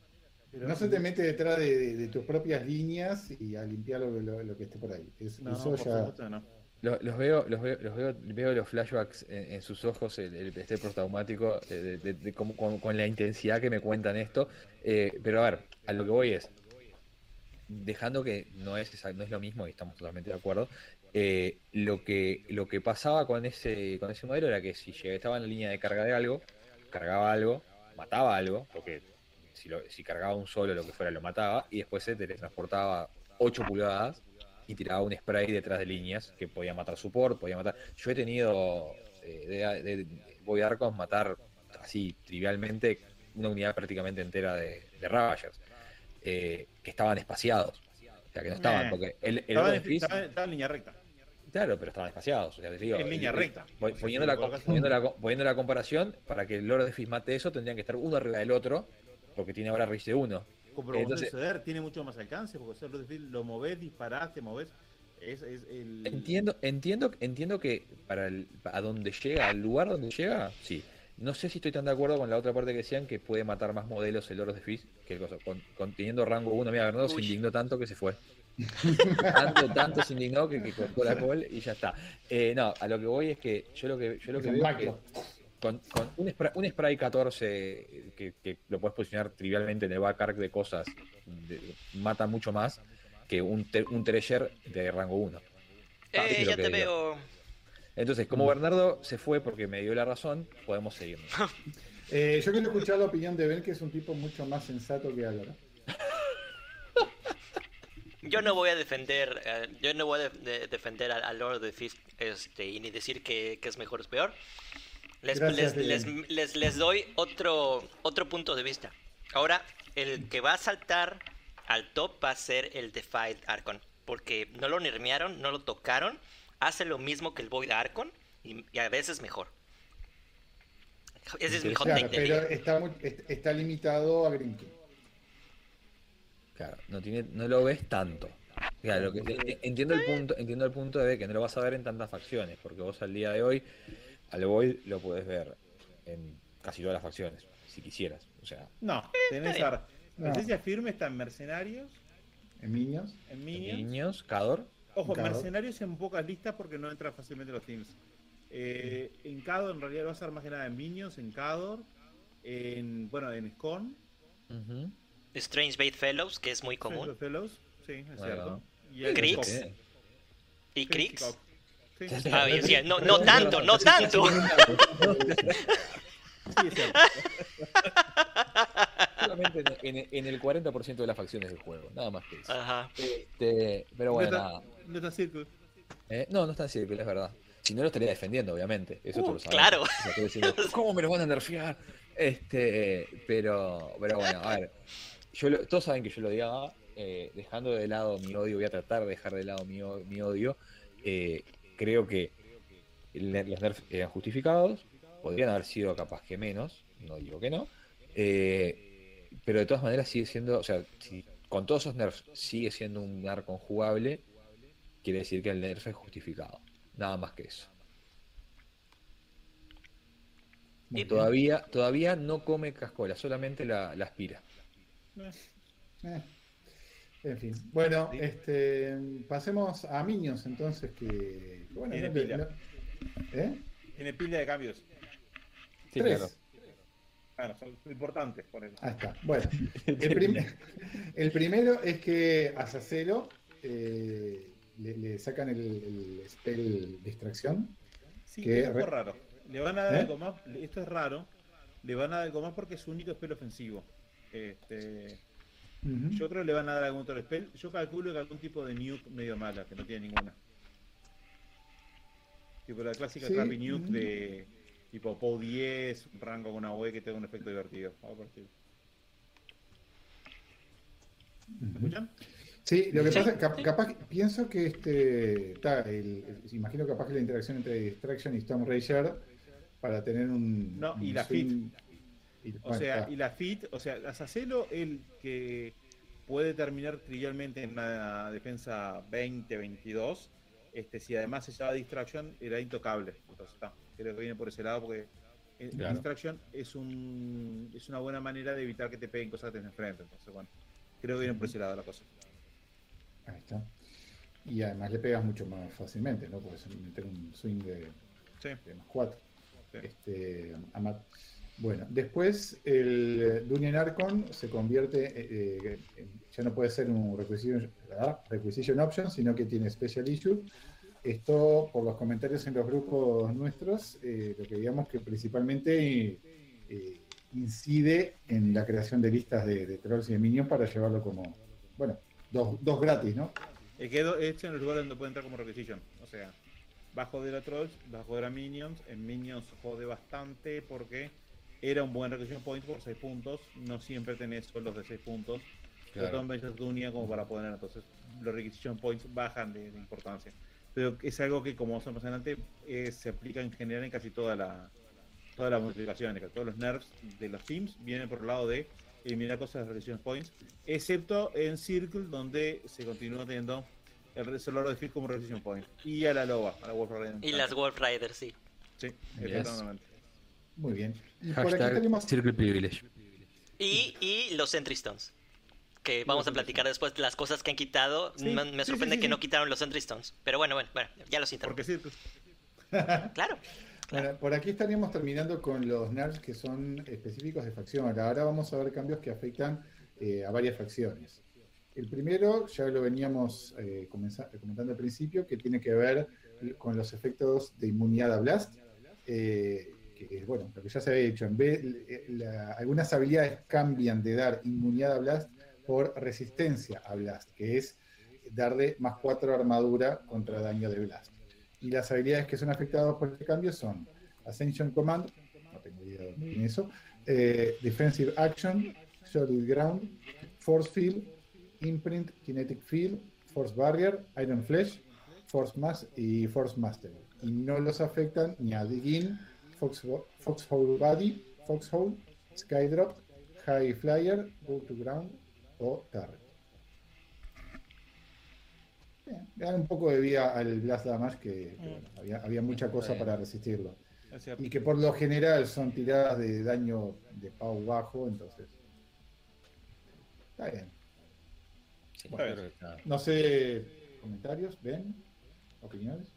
pero- No se te mete detrás de, de- de tus propias líneas y a limpiar lo, lo- lo que esté por ahí. Es- No, eso por ya. supuesto que no. Los, los veo, los veo, los veo, veo los flashbacks en, sus ojos, el, estrés postraumático, eh, de, cómo- con, la intensidad que me cuentan esto. Eh, pero a ver, a lo que voy es, dejando que no es, no es lo mismo y estamos totalmente de acuerdo, eh, lo que lo que pasaba con ese con ese modelo era que si llegaba, estaba en la línea de carga de algo, cargaba algo, mataba algo, porque si, lo- si cargaba un solo lo que fuera lo mataba, y después se teletransportaba 8 pulgadas y tiraba un spray detrás de líneas que podía matar support, podía matar. Yo he tenido eh, de, de, de Void Archons matar así trivialmente una unidad prácticamente entera de, de Ravagers eh, que estaban espaciados. O sea, que no estaban, porque el, el Estaba en, Fist- estaba en- estaba en línea recta. Claro, pero estaban espaciados. O sea, digo, En línea el- recta. voy- Poniendo la, poniendo, la, poniendo la comparación, para que el Lord the Fist mate eso, tendrían que estar uno arriba del otro, porque tiene ahora Rage de uno. Como Entonces- tiene mucho más alcance, porque o sea, lo, lo movés, disparás, te movés. Es, es el... Entiendo, entiendo, entiendo que para el, a donde llega, al lugar donde llega, sí. No sé si estoy tan de acuerdo con la otra parte que decían que puede matar más modelos el Lord of the Fist que el coso. Con, con teniendo rango 1, mira, Bernardo se indignó tanto que se fue. *laughs* tanto, tanto se indignó que, que cortó la call y ya está. Eh, no, a lo que voy es que yo lo que, yo lo que veo es que macro. Con, con un, spray, un spray 14 que, que lo puedes posicionar trivialmente en el backarc de cosas, de- mata mucho más que un, tre- un treasure de rango 1. Ah, Eh, ya te digo. veo. Entonces, como Bernardo se fue porque me dio la razón, podemos seguirnos. *laughs* Eh, yo quiero escuchar la opinión de Ben, que es un tipo mucho más sensato que Álvaro. Yo no voy a defender, eh, yo no voy a de- de- defender al, al Lord of the Fist este, y ni decir que, que es mejor o es peor. Les, Gracias, les, les, les- les doy otro, otro punto de vista. Ahora, el que va a saltar al top va a ser el Defied Archon. Porque no lo nermearon, no lo tocaron. Hace lo mismo que el Void Archon y, y a veces mejor. Ese es mi hot Claro, take pero está, está limitado a Green King. Claro, no, tiene, no lo ves tanto. Claro, lo que- entiendo el punto, entiendo el punto de que no lo vas a ver en tantas facciones, porque vos al día de hoy, al Void lo puedes ver en casi todas las facciones, si quisieras. O sea, No, tenés bien. ahora. No. Presencia firme está en Mercenarios, En Minions. en Minions. niños, Cador, Ojo. Mercenarios en pocas listas porque no entran fácilmente los teams. Eh, en Cador en realidad lo va a ser más que nada en Minions, en Cador, en, bueno, en ujú, Strange Bait Fellows, que es muy común. Los Fellows, sí, es Bueno. cierto. Y en Crix. Y Crix. Sí. Ah, yo decía, no, no tanto, no tanto. *laughs* solamente en, en- en el 40% de las facciones del juego, nada más que eso. Ajá. Este, pero bueno, no, nada. está, no está Circle. Eh, no, no está en círculo, es verdad. Si no lo estaría defendiendo, obviamente. Eso Uh, tú lo sabes. claro. O sea, *laughs* ¿Cómo me lo van a nerfear? Este, pero, pero bueno, a ver. Yo lo- todos saben que yo lo odiaba. eh, dejando de lado mi odio, voy a tratar de dejar de lado mi, mi odio. eh, creo que los nerfs eran justificados. Podrían haber sido capaz que menos. No digo que no. eh, pero de todas maneras sigue siendo. O sea, si con todos esos nerfs sigue siendo un arco jugable, quiere decir que el nerf es justificado. Nada más que eso. Y todavía, todavía no come cascola, solamente la, la aspira. Eh, En fin. Bueno, este, pasemos a Minions entonces que. Bueno, Tiene no pila. no- ¿Eh? Tiene pila de cambios. Sí, Tres. claro. Bueno, son importantes, por eso. Ah, está. Bueno, *laughs* el, prim- *laughs* el primero es que a Sacelo eh, le, le sacan el, el spell distracción. Sí, que es un re- poco raro. Le van a dar ¿Eh? algo más, esto es raro, le van a dar algo más porque es su único spell ofensivo. Este, Yo creo que le van a dar algún otro spell. Yo calculo que algún tipo de nuke medio mala, que no tiene ninguna. Tipo la clásica Sí, crappy nuke de tipo POW 10, un rango con una UE que tenga un efecto divertido. Algo por estilo. ¿Me escuchan? Sí, lo que pasa, cap- sí. capaz, pienso que este, ta, el- el- imagino capaz que la interacción entre Distraction y Storm Rager para tener un. No, y la swing- y- O bueno, sea, y la fit, o sea, Azacelo, el que puede terminar trivialmente en una defensa 20-22, este, si además se llama Distraction, era intocable. Entonces, está, creo que viene por ese lado porque eh, Claro. Distraction es un es una buena manera de evitar que te peguen cosas que tenés enfrente. Entonces, bueno, creo que viene por ese lado la cosa. Ahí está. Y además le pegas mucho más fácilmente, ¿no? Puedes meter un swing de, Sí, de más 4. Sí. Este, a Matt. Bueno, después el eh, Dungeon Archon se convierte, eh, eh, ya no puede ser un requisition, requisition option, sino que tiene special issue. Esto, por los comentarios en los grupos nuestros, eh, lo que digamos que principalmente incide en la creación de listas de, trolls y de minions para llevarlo como, bueno, dos, dos gratis, ¿no? El que es en los lugares donde puede entrar como requisition. O sea, va a joder Trolls, va a joder Minions. En Minions jode bastante porque era un buen requisition point por 6 puntos. No siempre tenés suelos de 6 puntos. En Basic Dunia como para poner. Entonces, los requisition points bajan de, de importancia. Pero es algo que, como vamos a más adelante, eh, se aplica en general en casi toda la todas las modificaciones. Todos los nerfs de los teams vienen por el lado de eliminar cosas de requisition points excepto en Circle, donde se continúa teniendo el solar de Field como Requisition Point. Y a la Loba, a la Wolf Rider. Y las Wolf Riders, sí. Sí, Yes. Muy bien. Y por aquí Hashtag tenemos Circle Privilege. Y, y los Sentry Stones. Que vamos a platicar después de las cosas que han quitado. Sí, Me, me sí, sorprende sí, que no quitaron los Sentry Stones. Pero bueno, bueno, bueno ya los Porque interrumpí. Circle. *laughs* Claro. Bueno, por aquí estaríamos terminando con los nerfs que son específicos de facción. Ahora vamos a ver cambios que afectan eh, a varias facciones. El primero, ya lo veníamos eh, comentando al principio, que tiene que ver con los efectos de inmunidad a Blast. eh, que, bueno, lo que ya se había dicho, en vez, eh, algunas habilidades cambian de dar inmunidad a Blast por resistencia a Blast, que es darle más 4 armadura contra daño de Blast. Y las habilidades que son afectadas por este cambio son Ascension Command, no tengo idea es eso, eh, Defensive Action, Solid Ground, Force Field, Imprint, Kinetic Field, Force Barrier, Iron Flesh, Force Mass y Force Master. Y no los afectan ni a Digin, Foxhole, Foxhole Body, Foxhole, Skydrop, High Flyer, Go to Ground o Turret. Bien, Le dan un poco de vida al Blast Damage que, que, bueno, había, había mucha cosa para resistirlo. Y que por lo general son tiradas de daño de pau bajo, entonces. Está bien. Sí, Bueno. No sé, comentarios, ven, opiniones.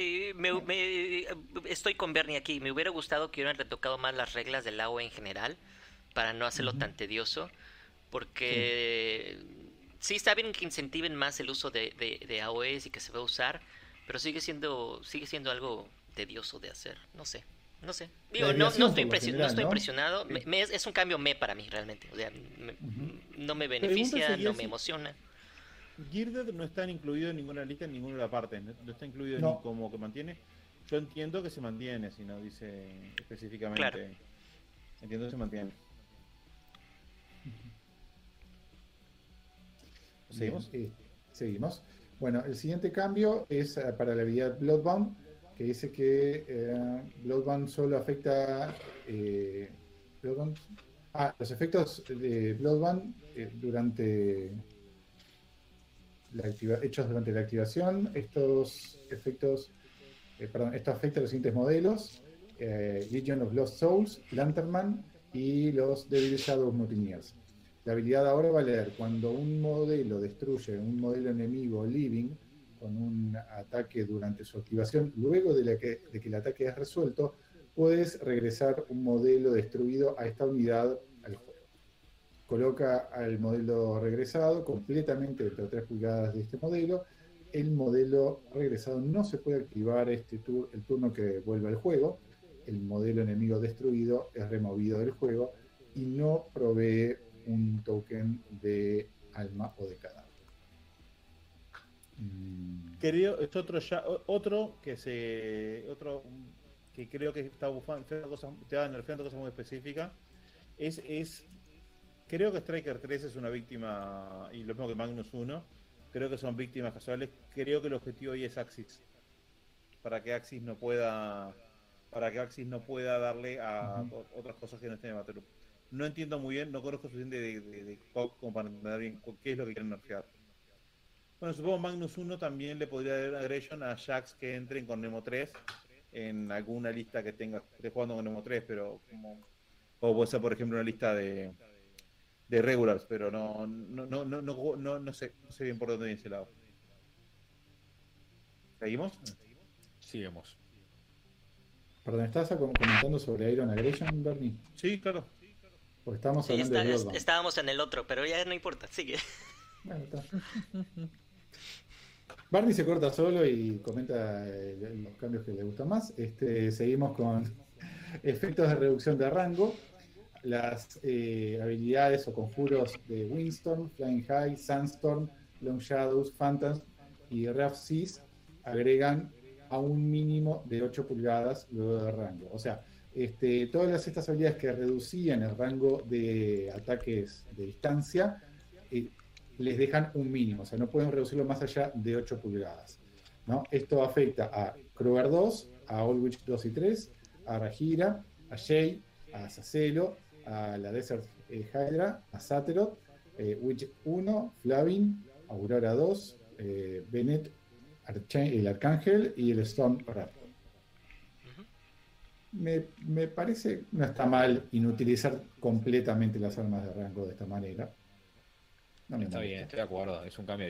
Eh, me- me- estoy con Bernie aquí. Me hubiera gustado que hubieran retocado más las reglas del AOE en general para no hacerlo tan tedioso. Porque sí. está bien que incentiven más el uso de, de, de AOEs y que se va a usar, pero sigue siendo sigue siendo algo tedioso de hacer. No sé. No sé. Digo, no, no estoy, general, no estoy ¿no? impresionado. Me- me- es, es un cambio me para mí realmente. O sea, me- no me beneficia, no me emociona. Geared no están incluidos en ninguna lista en ninguna de las partes. No, está incluido No. ni como que mantiene. Yo entiendo que se mantiene, si no dice específicamente. Claro. Entiendo que se mantiene. ¿Seguimos? Bien, eh, seguimos. Bueno, el siguiente cambio es eh, para la habilidad Bloodbound, que dice que eh, Bloodbound solo afecta. eh, Bloodbound- ah, los efectos de Bloodbound eh, durante. Hechos durante la activación, estos efectos, eh, esto afecta a los siguientes modelos: eh, Legion of Lost Souls, Lanternman y los Devil Shadow Mutineers. La habilidad ahora va a leer cuando un modelo destruye un modelo enemigo living con un ataque durante su activación, luego de, que, de que el ataque es resuelto, puedes regresar un modelo destruido a esta unidad. Coloca al modelo regresado completamente dentro de 3 pulgadas de este modelo el modelo regresado no se puede activar este el turno que vuelve al juego. El modelo enemigo destruido es removido del juego y no provee un token de alma o de cadáver. Mm. Querido, es otro ya, otro que se otro que creo que está bufando, cosas, nerfeando cosas muy específicas. Es, es creo que Striker 3 es una víctima, y lo mismo que Magnus 1, creo que son víctimas casuales. Creo que el objetivo hoy es Axis. Para que Axis no pueda. Para que Axis no pueda darle a otras cosas que no estén en Battle No entiendo muy bien, no conozco suficiente de, de, de como para entender bien qué es lo que quieren nerfear. Bueno, supongo Magnus 1 también le podría dar aggression a Jax que entren con Nemo 3 en alguna lista que tenga, esté jugando con Nemo 3, pero como. O puede ser, por ejemplo, una lista de, de regulars, pero no, no, no, no, no, no, sé, no sé bien por dónde viene ese lado. ¿Seguimos? Sigamos. Perdón, ¿estás comentando sobre Iron Aggression, Bernie? Sí, claro. Porque estábamos hablando de Estábamos en el otro, pero ya no importa, sigue. Bueno, está. Barney se corta solo y comenta los cambios que le gustan más. Este, seguimos con *laughs* efectos de reducción de rango. Las eh, habilidades o conjuros de Windstorm, Flying High, Sandstorm, Long Shadows, Phantoms y Rough Seas agregan a un mínimo de 8 pulgadas luego de rango. O sea, este, todas estas habilidades que reducían el rango de ataques de distancia eh, les dejan un mínimo, o sea, no pueden reducirlo más allá de 8 pulgadas. Esto afecta a Kruger 2, a Witch 2 y 3, a Rajira, a Shay, a Sacelo, a la Desert eh, Hydra, a Saterot, eh, Witch 1, Flavin, Aurora 2, eh, Bennett, el Arcángel y el Storm Raptor. Me, me, parece, no está mal inutilizar completamente las armas de rango de esta manera está bien, estoy de acuerdo. Es un cambio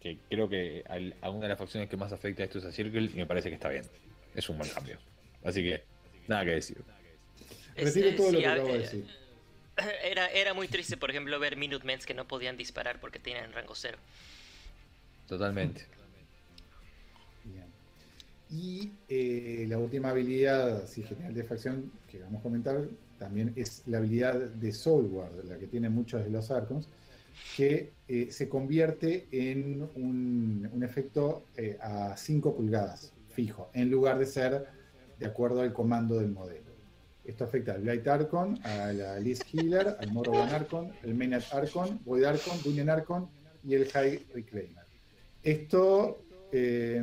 que, creo que a una de las facciones que más afecta a esto es a Circle y me parece que está bien. Es un buen cambio. Así que, nada que decir. Retiro todo lo que acabo de decir. Era, era muy triste, por ejemplo, ver Minutemens que no podían disparar porque tienen rango cero. Totalmente. Y eh, la última habilidad, si general de facción, que vamos a comentar, también es la habilidad de Soulward, la que tiene muchos de los arcos, que eh, se convierte en un, efecto eh, a 5 pulgadas fijo, en lugar de ser de acuerdo al comando del modelo. Esto afecta al Blight Arcon, a la Liz Healer, al Morrowan Arcon, el Maynard Arcon, Void Arcon, Dungeon Arcon y el High Reclaimer. Esto, eh,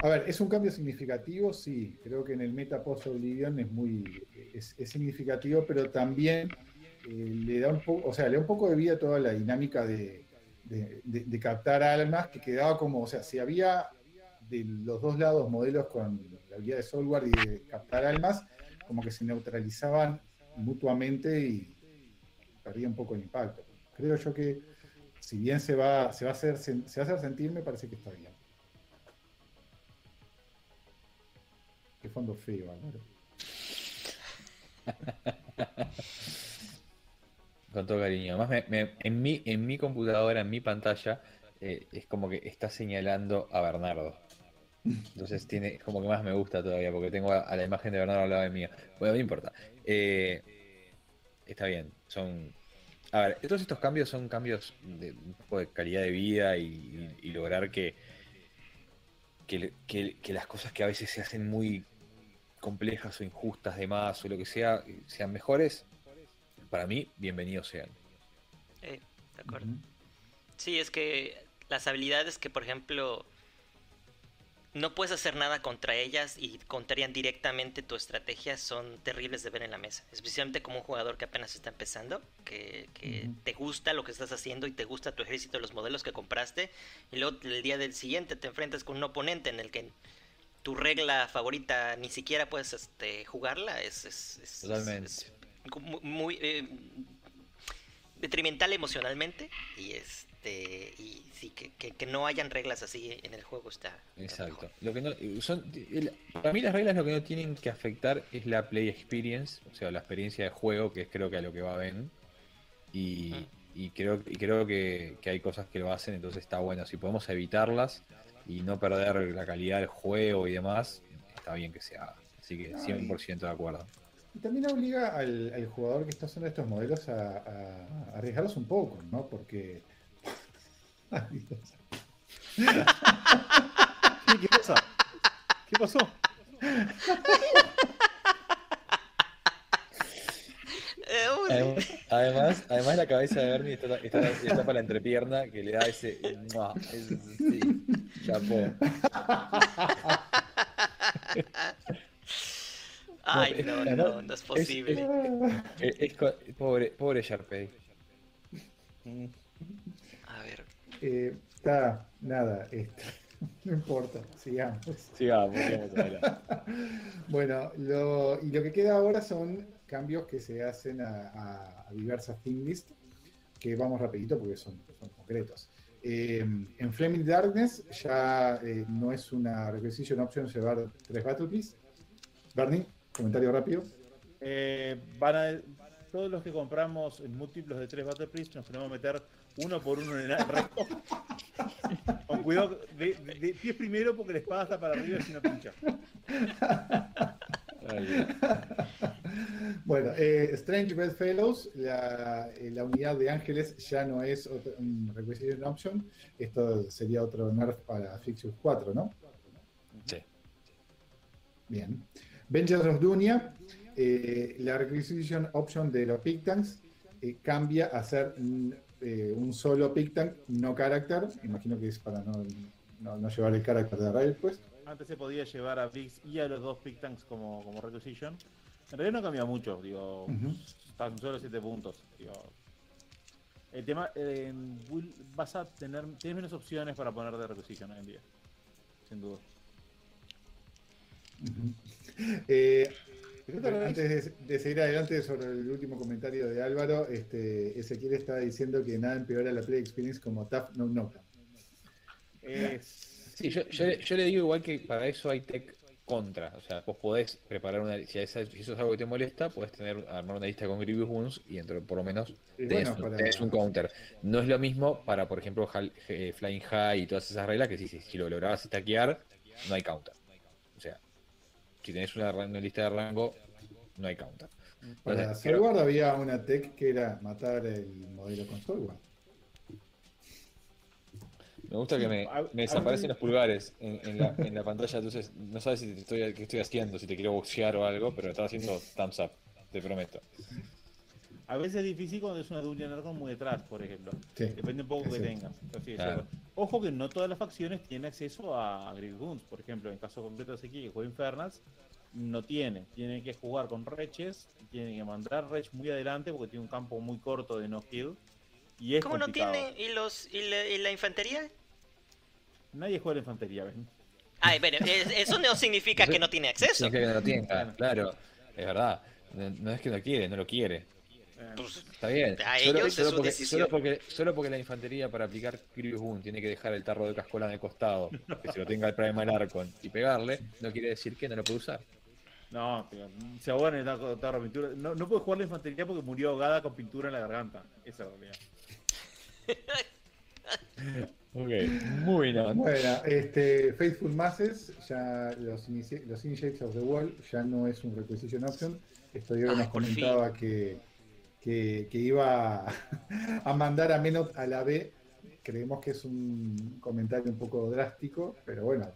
a ver, ¿es un cambio significativo? Sí, creo que en el meta post Oblivion es muy es significativo, pero también eh, le da un poco, o sea, le da un poco de vida toda la dinámica de, captar almas, que quedaba como, o sea, si había de los dos lados modelos con la habilidad de Soulward y de captar almas, como que se neutralizaban mutuamente y perdía un poco el impacto. Creo yo que si bien se va, se va a hacer, se va a hacer sentir, me parece que está bien. Qué fondo feo, Álvaro. *laughs* Con todo cariño. Además, en, mi, en mi computadora, en mi pantalla, eh, es como que está señalando a Bernardo. Entonces tiene como que más me gusta todavía porque tengo a, la imagen de Bernardo al lado de mía. Bueno, no importa. Eh, está bien. Son. A ver, todos estos cambios son cambios de un poco de calidad de vida y, lograr que, que, las cosas que a veces se hacen muy complejas o injustas de más o lo que sea sean mejores para mí, bienvenidos sean. Eh, de acuerdo. Sí, es que las habilidades que, por ejemplo, no puedes hacer nada contra ellas y contrarían directamente tu estrategia son terribles de ver en la mesa. Especialmente como un jugador que apenas está empezando, que, te gusta lo que estás haciendo y te gusta tu ejército, los modelos que compraste, y luego el día del siguiente te enfrentas con un oponente en el que tu regla favorita ni siquiera puedes este, jugarla. Es, es, Totalmente muy eh, detrimental emocionalmente y este y sí que, que, no hayan reglas así en el juego está exacto lo que no, son para mí las reglas lo que no tienen que afectar es la play experience o sea la experiencia de juego que es creo que a lo que va a ver y, y creo, y creo que, que hay cosas que lo hacen, entonces está bueno. Si podemos evitarlas y no perder la calidad del juego y demás, está bien que se haga. Así que 100% de acuerdo. Y también obliga al, al jugador que está usando estos modelos a, a- a arriesgarlos un poco, ¿no? Porque. Ay, Dios. ¿Qué, pasa? ¿Qué pasó? Además, además, además la cabeza de Bernie está, está, está para la entrepierna que le da ese... ¡mua! ese- sí, chapó. *laughs* Ay, es- no, además, no, no es es- posible. Es- es co- pobre, pobre Sharpay. Ver, Eh, está, nada, este, *laughs* no importa, sigamos. Sigamos. *laughs* Bueno, lo, y lo que queda ahora son cambios que se hacen a, a- a diversas team list, que vamos rapidito porque son, son concretos. Eh, en Flaming Darkness ya eh, no es una requisition option llevar tres Battle Piece. Bernie, comentario rápido. Eh, van a, todos los que compramos en múltiplos de tres Battle Priest nos tenemos que meter uno por uno en el resto. Con cuidado, de, de- de pies primero porque la espada está para arriba si no pincha. Bueno, eh, Strange Bedfellows, la, eh, la unidad de ángeles ya no es otra- un requisition option. Esto sería otro nerf para Fixus 4, ¿no? sí. Bien. Vengeance of Dunia, eh, la requisition option de los Pictanks eh, cambia a ser eh, un solo Pictank, no character. Imagino que es para no, no- no llevar el character de Rail, pues. Antes se podía llevar a Vix y a los dos Pick Tanks como, como requisition. En realidad no cambia mucho, digo, Ujú. tan solo 7 puntos. Digo. El tema, eh, vas a tener, tienes menos opciones para poner de requisition hoy en día. Sin duda. Eh, ¿Qué tal, antes de, de seguir adelante sobre el último comentario de Álvaro, este, Ezequiel está diciendo que nada empeora la play experience como Tough No No. Es- Sí, yo, yo, le- yo le digo igual que para eso hay tech contra. O sea, vos podés preparar una. Si, esa- si eso es algo que te molesta, podés tener, armar una lista con Grievous Wounds y dentro, por lo menos, tenés, bueno, un- para- tenés un counter. No es lo mismo para, por ejemplo, Hal- eh, Flying High y todas esas reglas que si, si, si lo lograbas stackear, no hay counter. O sea, si tenés una, lista de rango, no hay counter. Para Entonces, había una tech que era matar el modelo con Soulward. Me gusta que me, me desaparecen los pulgares en, en la, en la pantalla, entonces no sabes si te estoy, qué estoy haciendo, si te quiero boxear o algo, pero estaba haciendo thumbs up, te prometo. A veces es difícil cuando es una Dungeon Archon muy detrás, por ejemplo. Sí, Depende un poco es que es, Claro. Ojo que no todas las facciones tienen acceso a Grievous Wounds. Por ejemplo, en el caso concreto de aquí que juega Infernals, no tiene. Tiene que jugar con Reches, tiene que mandar Rech muy adelante porque tiene un campo muy corto de no kill. Y es ¿cómo no tiene? ¿Y, los, y, la, y la infantería? Nadie juega la infantería, ¿ven? Ay, bueno, es- eso no significa que no tiene acceso. *laughs* Significa que no lo tenga, claro, es verdad. No, no es que no quiere, no lo quiere. Pues, Está bien. A Solo, ellos porque, solo, porque, solo porque la infantería para aplicar Grievous Wound tiene que dejar el tarro de cascola de costado, *laughs* que se lo tenga el Primal Arcon y pegarle, no quiere decir que no lo puede usar. No, tío, se ahoga en el tarro, tarro de pintura. No, no puede jugar la infantería porque murió ahogada con pintura en la garganta. Esa es la realidad. *laughs* Ok, muy bien. Bueno, este, Faithful Masses, ya los, los Initiates of the Wall ya no es un requisition option. Esto Diego Ay, nos fin. comentaba que, que, que iba a, *laughs* a mandar a Menot a la B. Creemos que es un comentario un poco drástico, pero bueno.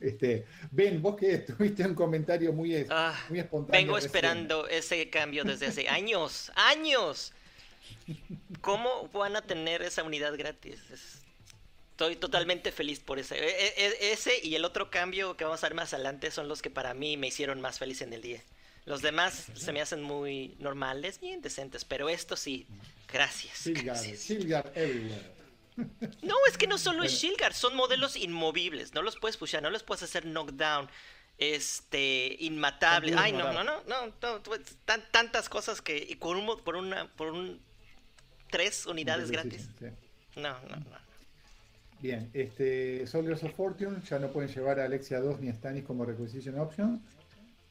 Este, Ben, vos que tuviste un comentario muy, es- Ah, muy espontáneo. vengo recién. esperando ese cambio desde hace *laughs* años, años. ¿Cómo van a tener esa unidad gratis? Es- Estoy totalmente feliz por ese. e- e- Ese y el otro cambio que vamos a ver más adelante son los que para mí me hicieron más feliz en el día. Los demás se me hacen muy normales, bien decentes, pero esto sí, gracias. Shilgar, gracias. Shilgar everywhere. No, es que no solo es Shilgar, son modelos inmovibles, no los puedes pushar, no los puedes hacer knockdown, este, inmatables. Son Ay, no, no, no, no, no, tan- tantas cosas que y por un mo- por una por un tres unidades gratis. Sí. No, no, no. Bien, este, Soldiers of Fortune ya no pueden llevar a Alexia 2 ni a Stanis como requisition option.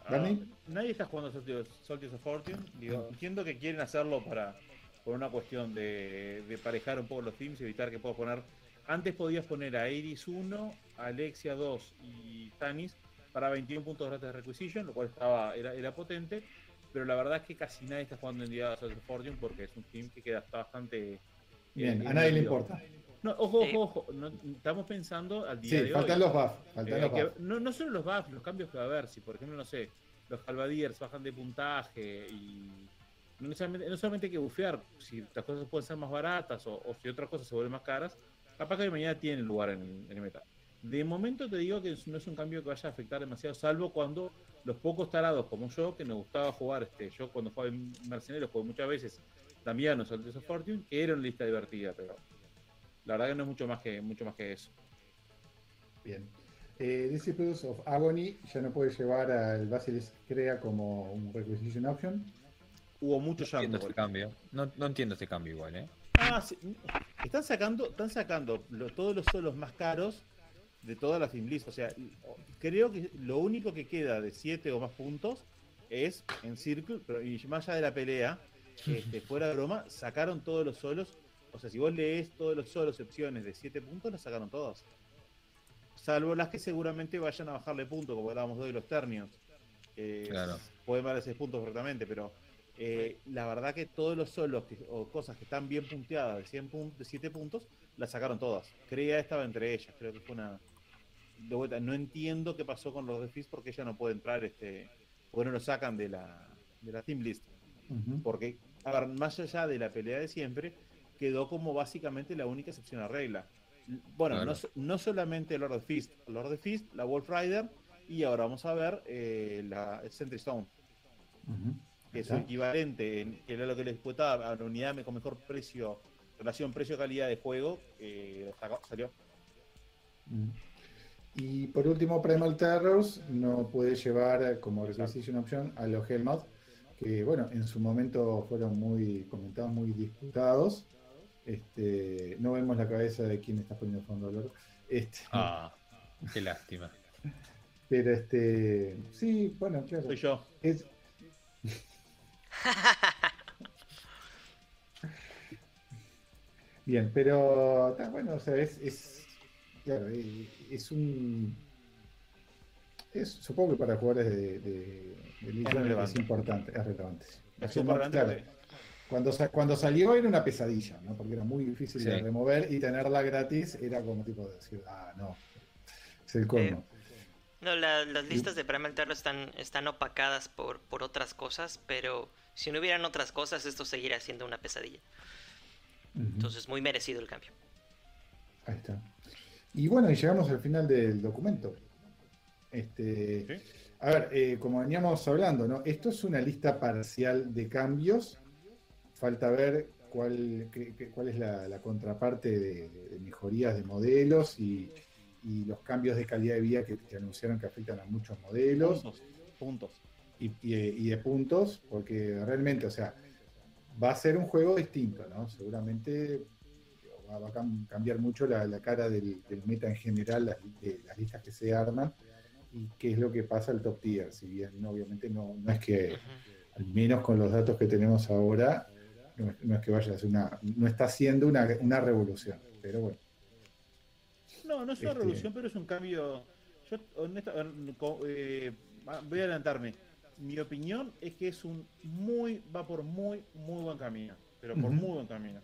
Ah, Bernie. Nadie está jugando Soldiers, Soldiers of Fortune. Digo, entiendo que quieren hacerlo para, por una cuestión de, de parejar un poco los teams y evitar que puedas poner. Antes podías poner a Iris 1, Alexia 2 y Tanis para 21 puntos gratis de requisition, lo cual estaba era, era potente, pero la verdad es que casi nadie está jugando en día de Fortune porque es un team que queda está bastante. eh, Bien, a nadie le importa. No, ojo, ojo, ojo. no- estamos pensando al día Sí, de faltan hoy. los buffs. Faltan Eh, los buffs. no, no solo los buffs, los cambios que va a haber. Si, por ejemplo, no sé, los Calvadiers bajan de puntaje y no necesariamente, no solamente hay que bufear, si las cosas pueden ser más baratas o, si otras cosas se vuelven más caras, capaz que de mañana tienen lugar en, en el meta. De momento te digo que no es un cambio que vaya a afectar demasiado, salvo cuando los pocos tarados como yo, que me gustaba jugar, este yo cuando jugaba en Mercenarios jugué muchas veces también los Altos of Fortune, que era una lista divertida, pero la verdad que no es mucho más que, mucho más que eso. Bien. Eh, Disciples of Agony ya no puede llevar al Basilisk Crea como un requisition option. Hubo mucho No entiendo este cambio. No, no entiendo este cambio igual, ¿eh? Ah, sí. Están sacando, están sacando lo- todos los solos más caros de todas las list. O sea, creo que lo único que queda de 7 o más puntos es en Circle, pero y más allá de la pelea, *laughs* este, fuera de broma, sacaron todos los solos. O sea, si vos lees todos los solos opciones de 7 puntos, las sacaron todas. Salvo las que seguramente vayan a bajarle puntos, como hablábamos hoy de los ternios. Claro. Pueden valer 6 puntos perfectamente, pero eh, la verdad que todos los solos que- o cosas que están bien punteadas de, 100 pun- de 7 puntos, las sacaron todas. Creía estaba entre ellas, creo que fue una... De vuelta, no entiendo qué pasó con los de Fizz porque ella no puede entrar, este, porque no lo sacan de la, de la team list. Porque, a ver, más allá de la pelea de siempre, quedó como básicamente la única excepción a regla. Bueno, Claro. no, no solamente Lord of Fist, Lord of Fist, la Wolf Rider, y ahora vamos a ver eh, la el Sentry Stone, que es Está. su equivalente, en- que era lo que les disputaba a la unidad con mejor precio, relación precio-calidad de juego, eh, salió. Y por último, Primal Terrors no puede llevar como requisition option a los Hellmouth, que bueno, en su momento fueron muy comentados, muy disputados. Este, no vemos la cabeza de quién está poniendo fondo dolor. Este, Ah, qué lástima. Pero este, sí, bueno, claro. Soy yo. Es, *laughs* Bien, pero está bueno, o sea, es, es claro, eh, es un es, supongo que para jugadores de, de, de es, relevante. importante, es relevante. Es relevante claro, cuando, cuando salió era una pesadilla, ¿no? Porque era muy difícil de remover y tenerla gratis era como tipo de decir, ah, no, es el colmo. No, la- las listas de Primal Terror están, están opacadas por, por otras cosas, pero si no hubieran otras cosas, esto seguiría siendo una pesadilla. Entonces, muy merecido el cambio. Ahí está. Y bueno, y llegamos al final del documento. Este, Sí. A ver, eh, como veníamos hablando, ¿no? Esto es una lista parcial de cambios. Falta ver cuál, qué- qué- cuál es la, la contraparte de, de mejorías de modelos y, y los cambios de calidad de vida que, que anunciaron que afectan a muchos modelos Puntos. Puntos. y, y- y de puntos, porque realmente, o sea, va a ser un juego distinto, ¿no? Seguramente va, va a cam- cambiar mucho la, la cara del, del meta en general, las, de las listas que se arman y qué es lo que pasa al top tier. Si bien, obviamente, no, no es que, al menos con los datos que tenemos ahora, no es, no es que vaya a ser una, no está siendo una, una revolución, pero bueno. No, no es una Este- revolución, pero es un cambio. Yo, honesta, eh, va- voy a adelantarme. Mi opinión es que es un muy, va por muy, muy buen camino. Pero por muy buen camino.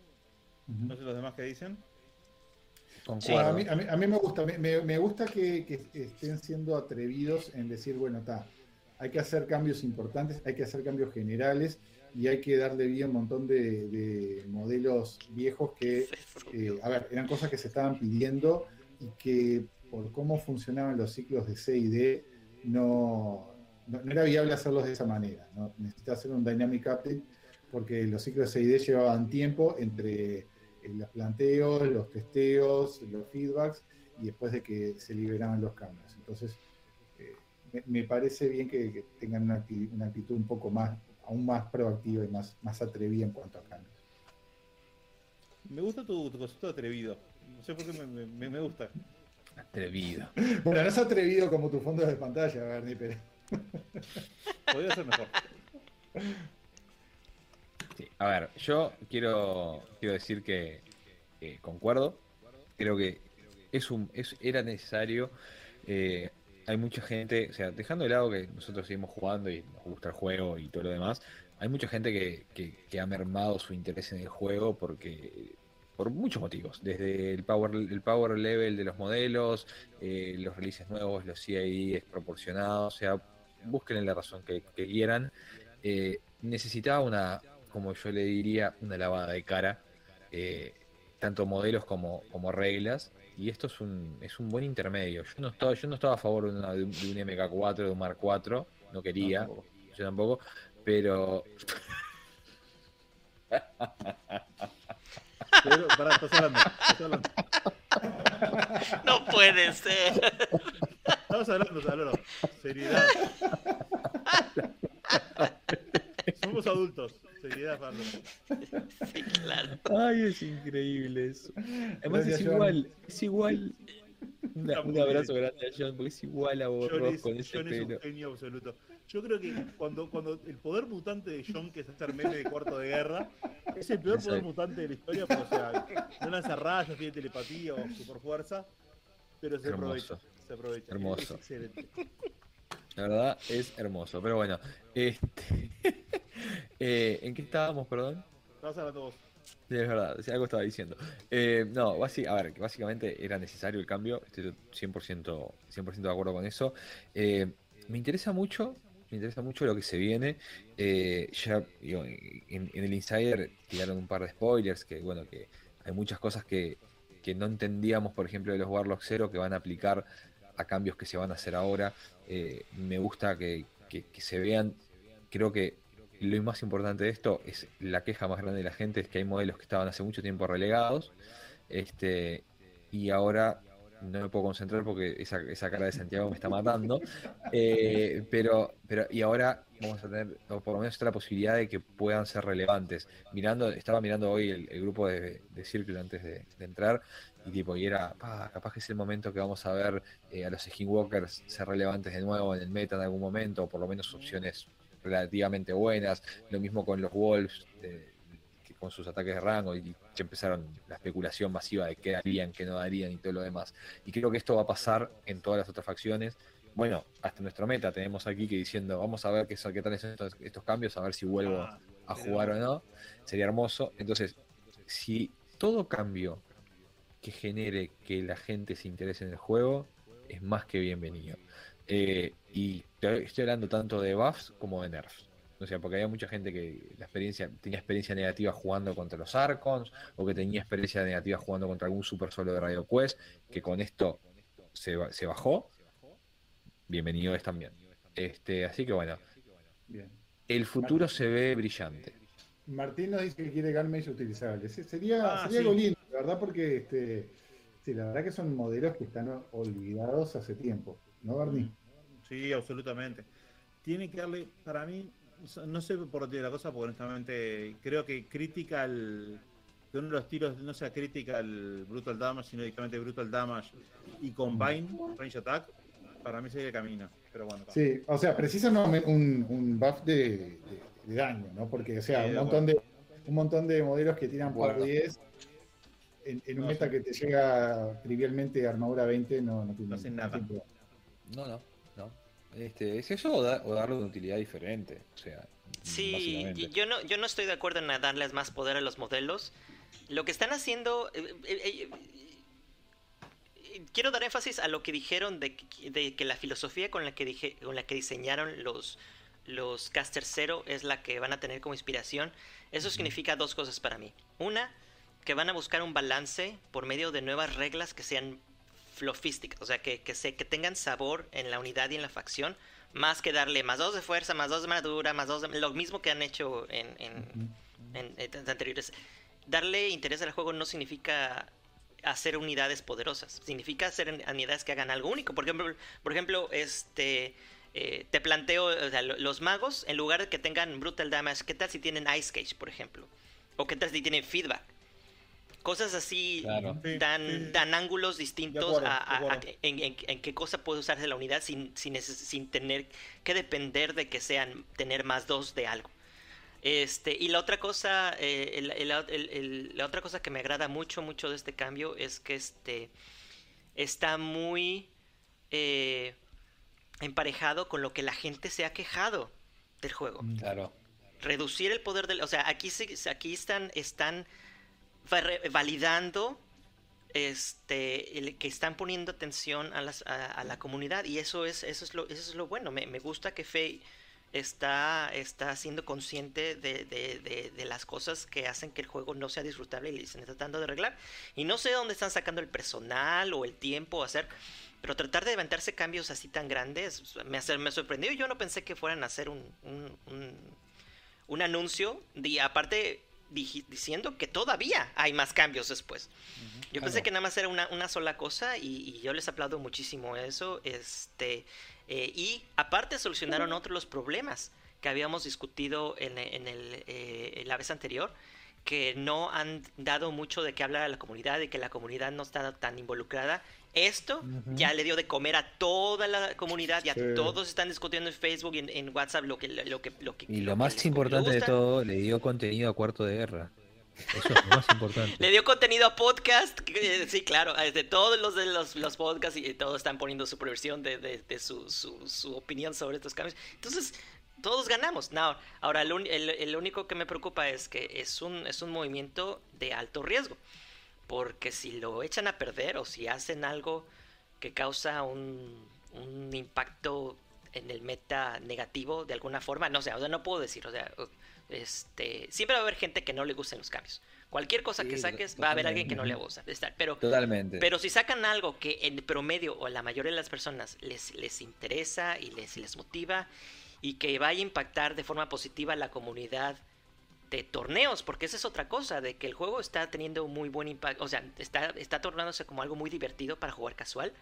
No sé los demás que dicen. Sí. A, mí, a mí- a mí me gusta, me, me- me gusta que, que estén siendo atrevidos en decir, bueno, está, hay que hacer cambios importantes, hay que hacer cambios generales y hay que darle vida a un montón de, de modelos viejos que, eh, a ver, eran cosas que se estaban pidiendo y que por cómo funcionaban los ciclos de C y D no, no, no era viable hacerlos de esa manera. ¿no? Necesita hacer un dynamic update porque los ciclos de C y D llevaban tiempo entre eh, los planteos, los testeos, los feedbacks y después de que se liberaban los cambios. Entonces, eh, me, me parece bien que, que tengan una actitud un poco más, aún más proactiva y más, más atrevida en cuanto a cambios. Me gusta tu, tu concepto de atrevido. No sé por qué me, me- me gusta. Atrevido. Bueno, no es atrevido como tu fondo de pantalla, Bernie, pero *laughs* Podría ser mejor. Sí. A A ver, yo quiero, quiero decir que concuerdo. Creo que es un, es, era necesario. Eh, hay mucha gente, o sea, dejando de lado que nosotros seguimos jugando y nos gusta el juego y todo lo demás, hay mucha gente que, que, ha mermado su interés en el juego porque por muchos motivos, desde el power, el power level de los modelos, eh, los releases nuevos, los CID proporcionados, o sea, busquen la razón que, quieran. Eh, necesitaba una, como yo le diría, una lavada de cara, eh, tanto modelos como, como reglas, y esto es un, es un buen intermedio. Yo no estaba, yo no estaba a favor de, un, MK4, de un Mark 4, no quería, yo tampoco, pero... pero pará, estás hablando, estás hablando. No puede ser. Estamos hablando, hablando. Seriedad. Somos adultos. Seriedad, Pablo. Sí, claro. Ay, es increíble eso. Además es igual, es igual. un abrazo grande a John, porque es igual a vos, John con ese John pelo. es un genio absoluto. Yo creo que cuando, cuando el poder mutante de John, que es hacer meme de cuarto de guerra, es el peor poder mutante de la historia, porque, o sea, no lanza rayos, tiene telepatía o super fuerza, pero se aprovecha. Se aprovecha. Hermoso. Es excelente. La verdad es hermoso. Pero bueno, este... *laughs* eh, ¿en qué estábamos, perdón? Estabas hablando vos. Sí, es verdad, algo estaba diciendo. Eh, no, a ver, básicamente era necesario el cambio, estoy 100%, 100 de acuerdo con eso. Eh, me interesa mucho, me interesa mucho lo que se viene. Eh, ya en, el Insider tiraron un par de spoilers, que bueno, que hay muchas cosas que, que no entendíamos, por ejemplo, de los Warlock Zero que van a aplicar a cambios que se van a hacer ahora. Eh, me gusta que, se vean, creo que lo más importante de esto es la queja más grande de la gente, es que hay modelos que estaban hace mucho tiempo relegados, este, y ahora no me puedo concentrar porque esa, esa cara de Santiago me está matando, *laughs* eh, pero, pero y ahora vamos a tener, por lo menos la posibilidad de que puedan ser relevantes. Mirando, estaba mirando hoy el, grupo de, de Circle antes de, entrar y tipo, y era, capaz que es el momento que vamos a ver eh, a los skinwalkers ser relevantes de nuevo en el meta en algún momento, o por lo menos opciones relativamente buenas. Lo mismo con los Wolves, con sus ataques de rango, y empezaron la especulación masiva de qué harían, qué no darían y todo lo demás. Y creo que esto va a pasar en todas las otras facciones. Bueno, hasta nuestro meta tenemos aquí que diciendo, vamos a ver qué, qué tal son estos, estos cambios, a ver si vuelvo Ah, a jugar o no. Sería hermoso. Entonces, si todo cambio que genere que la gente se interese en el juego es más que bienvenido. Eh, y estoy hablando tanto de buffs como de nerfs. O sea, porque había mucha gente que la experiencia tenía experiencia negativa jugando contra los Archons o que tenía experiencia negativa jugando contra algún super solo de Radio Quest, que con esto se, se bajó. Bienvenido es también. Este, así que bueno, Bien. el futuro se ve brillante. Martín nos dice que quiere Garmage utilizable. Sería Ah, sería sí. algo lindo, la verdad, porque este, sí, la verdad que son modelos que están olvidados hace tiempo, ¿no, Barney? Sí, absolutamente. Tiene que darle, para mí, no sé por dónde la cosa, porque honestamente creo que Critical, que uno de los tiros no sea Critical Brutal Damage, sino directamente Brutal Damage y Combine Range Attack, para mí sería el camino. Pero bueno, Sí, o sea, precisan un, un, un buff de, de- de daño, ¿no? Porque, o sea, Sí, un montón de, un montón de modelos que tiran por Bueno. 10 en, en un No, meta sí. que te llega trivialmente armadura 20 no, no tiene No hacen nada. no, no. Este, es eso o, da- o darle una utilidad diferente. O sea, Sí, yo no, yo no estoy de acuerdo en darles más poder a los modelos. Lo que están haciendo, eh, eh, eh, eh, quiero dar énfasis a lo que dijeron de, de que la filosofía con la que dije, con la que diseñaron los los caster cero es la que van a tener como inspiración. Eso significa dos cosas para mí. Una, que van a buscar un balance por medio de nuevas reglas que sean flofísticas, o sea, que, que, se, que tengan sabor en la unidad y en la facción, más que darle más dos de fuerza, más dos de madura, más dos de... Lo mismo que han hecho en, en, en, en anteriores. Darle interés al juego no significa hacer unidades poderosas, significa hacer unidades que hagan algo único. Por ejemplo, por ejemplo este... Eh, te planteo, o sea, lo- los magos, en lugar de que tengan brutal damage, ¿qué tal si tienen ice cage, por ejemplo? O qué tal si tienen feedback. Cosas así Claro. Dan, sí, sí. dan ángulos distintos acuerdo, a, en, en- en qué cosa puede usarse la unidad sin, sin, sin tener que depender de que sean tener más dos de algo. Este, y la otra cosa, eh, la otra cosa que me agrada mucho, mucho de este cambio es que este está muy eh, emparejado con lo que la gente se ha quejado del juego. Mm. Claro. Reducir el poder del, o sea, aquí aquí están están validando este que están poniendo atención a, las, a, la comunidad y eso es eso es lo eso es lo bueno me, me gusta que Faye está, está siendo consciente de, de, las cosas que hacen que el juego no sea disfrutable y le están tratando de arreglar. Y no sé de dónde están sacando el personal o el tiempo a hacer, pero tratar de levantarse cambios así tan grandes me, me sorprendió. Yo no pensé que fueran a hacer un, un, un, anuncio, y aparte diciendo que todavía hay más cambios después. Yo pensé que nada más era una, una sola cosa y, y, yo les aplaudo muchísimo eso. Este, eh, y aparte solucionaron otros los problemas que habíamos discutido en, el, eh, la vez anterior, que no han dado mucho de qué hablar a la comunidad y que la comunidad no está tan involucrada. Esto ya le dio de comer a toda la comunidad, ya todos están discutiendo en Facebook y en, WhatsApp lo que, lo que, lo que Y lo, más importante de todo, le dio contenido a Cuarto de Guerra. Eso es lo más importante. *laughs* Le dio contenido a podcast. sí, claro. De todos los de los, los podcasts y todos están poniendo su versión de, de, su, su, opinión sobre estos cambios. Entonces, todos ganamos. Ahora, el, el, único que me preocupa es que es un, es un movimiento de alto riesgo. Porque si lo echan a perder o si hacen algo que causa un, un impacto en el meta negativo de alguna forma, no sé, o sea, no puedo decir, o sea, este, siempre va a haber gente que no le gusten los cambios. Cualquier cosa que saques, va a haber alguien que no le gusta. Pero, totalmente. Pero si sacan algo que en promedio o la mayoría de las personas les, les interesa y les, les motiva y que vaya a impactar de forma positiva a la comunidad torneos, porque esa es otra cosa, de que el juego está teniendo muy buen impacto, o sea, está, está tornándose como algo muy divertido para jugar casual.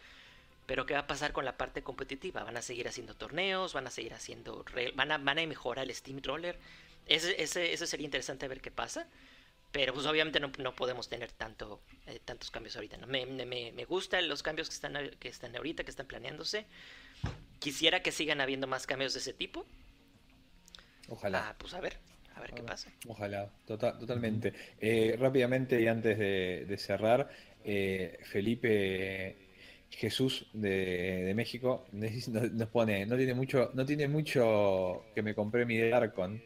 Pero ¿qué va a pasar con la parte competitiva? ¿Van a seguir haciendo torneos? ¿Van a seguir haciendo... ¿Van a, van a mejorar el Steam Roller? Ese, ese, sería interesante ver qué pasa. Pero pues obviamente no, no podemos tener tanto, eh, tantos cambios ahorita. ¿no? Me, me, me, gustan los cambios que están, que están ahorita, que están planeándose. Quisiera que sigan habiendo más cambios de ese tipo. Ojalá. Ah, pues a ver, a ver qué pasa. Ojalá, tota, totalmente. Eh, rápidamente y antes de, cerrar, eh, Felipe Jesús de, de México nos, pone, no tiene mucho, no tiene mucho que me compré mi Darkon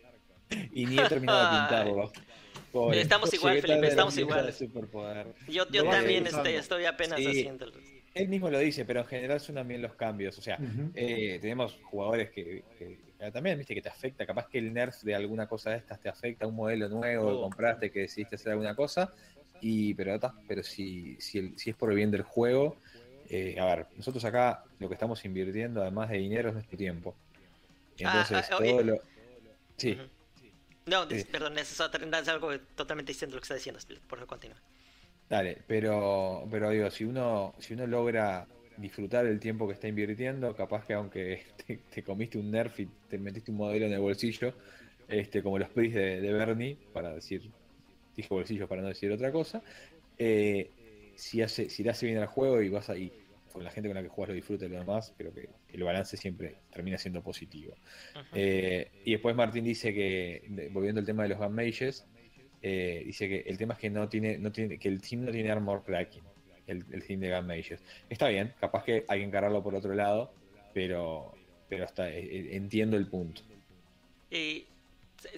y ni he terminado de *laughs* pintarlo. Estamos igual, Felipe, estamos igual. Yo, yo también estoy, estoy apenas haciéndolo. Él mismo lo dice, pero en general son bien los cambios. O sea, eh, tenemos jugadores que, también, viste, que te afecta. Capaz que el nerf de alguna cosa de estas te afecta, un modelo nuevo que oh. compraste, que decidiste hacer alguna cosa. Y, pero pero si, si, si es por el bien del juego, eh, a ver, nosotros acá lo que estamos invirtiendo, además de dinero, es nuestro tiempo. Ah, entonces, ah, todo lo. Sí. No, perdón, es, algo totalmente distinto lo que está diciendo, por favor, continúa. Dale, pero, pero digo, si uno, si uno logra disfrutar el tiempo que está invirtiendo, capaz que aunque *laughs* te, comiste un nerf y te metiste un modelo en el bolsillo, este, como los PRIs de, Bernie, para decir, dije bolsillo para no decir otra cosa, eh, si hace, si le hace bien al juego y vas ahí con la gente con la que juegas lo disfruta y lo demás, creo que el balance siempre termina siendo positivo. Eh, y después Martín dice que, volviendo al tema de los Gun Mages, eh, dice que el tema es que no tiene, no tiene, que el team no tiene armor cracking, el, el de Gun Mages. Está bien, capaz que hay que encararlo por otro lado, pero, pero hasta eh, entiendo el punto. Y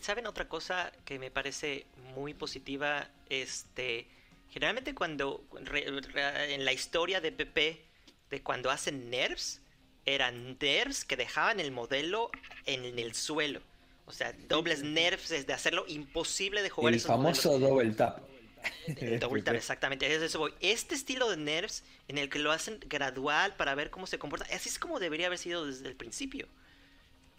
¿saben otra cosa que me parece muy positiva? Este, generalmente cuando en la historia de PP de cuando hacen nerfs, eran nerfs que dejaban el modelo en el suelo. O sea, dobles nerfs es de hacerlo imposible de jugar. El famoso double tap. *laughs* Double tap, exactamente. Este estilo de nerfs en el que lo hacen gradual para ver cómo se comporta, así es como debería haber sido desde el principio.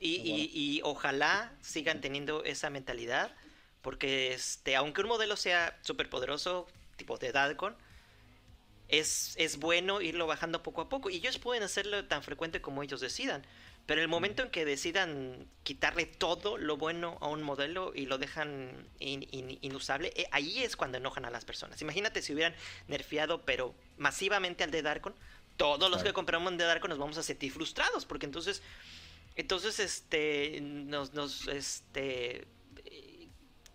Y, y, ojalá sigan teniendo esa mentalidad, porque este, aunque un modelo sea súper poderoso, tipo de Dalcon, es, es bueno irlo bajando poco a poco. Y ellos pueden hacerlo tan frecuente como ellos decidan. Pero el momento en que decidan quitarle todo lo bueno a un modelo y lo dejan inusable, eh, ahí es cuando enojan a las personas. Imagínate si hubieran nerfeado, pero masivamente al de Darkon, todos los que compramos de Darkon nos vamos a sentir frustrados, porque entonces, entonces, este, nos, nos, este,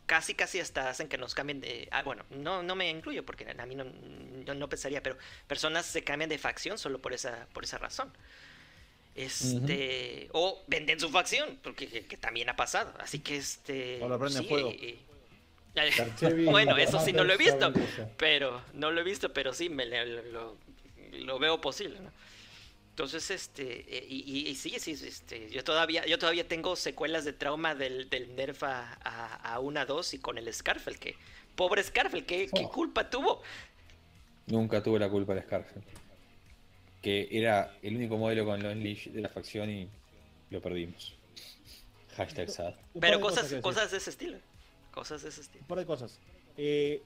casi casi hasta hacen que nos cambien de ah, bueno no no me incluyo porque a mí no, no, pensaría pero personas se cambian de facción solo por esa por esa razón este o venden su facción porque que, también ha pasado así que este o lo prenden fuego *laughs* bueno eso sí no lo he visto pero no lo he visto pero sí me lo, lo veo posible ¿no? Entonces, este, eh, y, y, sí, sí, este, yo todavía, yo todavía tengo secuelas de trauma del, del Nerf a, a, 1 a 2 y con el Scarfel, que, pobre Scarfel, ¿qué, ¿qué, oh. culpa tuvo? Nunca tuvo la culpa el Scarfel. Que era el único modelo con los Leash de la facción y lo perdimos. Hashtag sad. Pero cosas, cosas, de ese estilo. Cosas de ese estilo. Un par de cosas. Eh,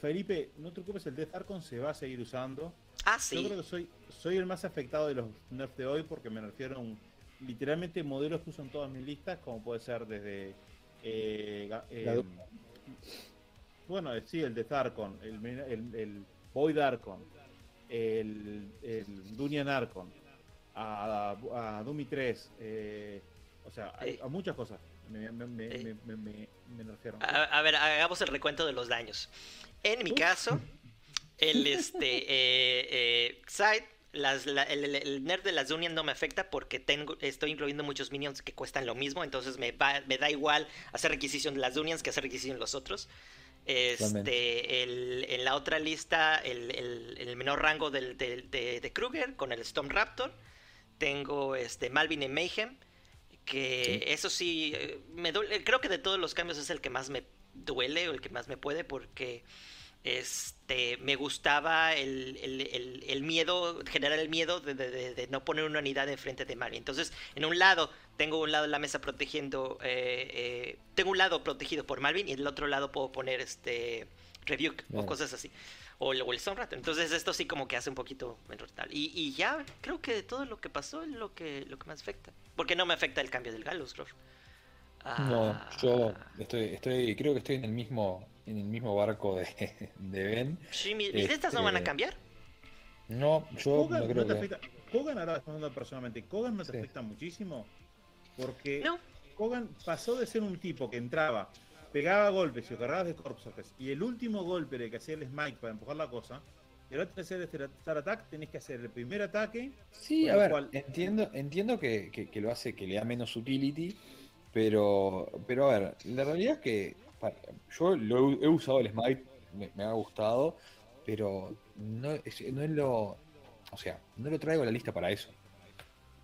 Felipe, no te preocupes, el Death Archon se va a seguir usando. Ah, sí. Yo creo que soy, soy el más afectado de los nerfs de hoy porque me refiero a literalmente modelos que usan todas mis listas, como puede ser desde. Eh, eh, bueno, sí, el de Zarkon, el, el, el Void Arcon, el, el Dunian Arcon, a, a, Dumi 3, eh, o sea, a, muchas cosas. Me, me, me, me, a, a, ver, hagamos el recuento de los daños. En mi caso, el este *laughs* eh, eh, side las, el, el, nerd de las Dunian no me afecta porque tengo, estoy incluyendo muchos minions que cuestan lo mismo, entonces me, me da igual hacer requisición de las Dunians que hacer requisición de los otros. Este, el, en la otra lista, el, el menor rango del, de, de, Kruger con el Storm Raptor. Tengo este, Malvin y Mayhem, que eso sí, me duele, creo que de todos los cambios es el que más me duele o el que más me puede porque este, me gustaba el, el, el, miedo, generar el miedo de, de, no poner una unidad enfrente de Mario. Entonces, en un lado, tengo un lado de la mesa protegiendo, eh, eh, tengo un lado protegido por Malvin y el otro lado puedo poner este Rebuke o cosas así. O, el Sunrat. Entonces, esto sí como que hace un poquito menos tal. Y, y, ya creo que de todo lo que pasó es lo que, lo que más afecta. Porque no me afecta el cambio del Galus, no, yo ah. estoy, estoy, creo que estoy en el mismo en el mismo barco de, *laughs* de Ben. Sí, mis listas no van a este, cambiar. No, yo no creo que... Afecta. Kogan ahora respondiendo personalmente, Kogan no te afecta muchísimo porque no. Kogan pasó de ser un tipo que entraba, pegaba golpes y cargabas de corpses y el último golpe que hacía el smite para empujar la cosa, y ahora te hacer este Star Attack, tenés que hacer el primer ataque. Sí, a ver, entiendo, entiendo que, que, lo hace que le da menos utility, pero, pero a ver, la realidad es que yo lo he, usado el Smite, me, ha gustado, pero no es, no es lo. O sea, no lo traigo a la lista para eso.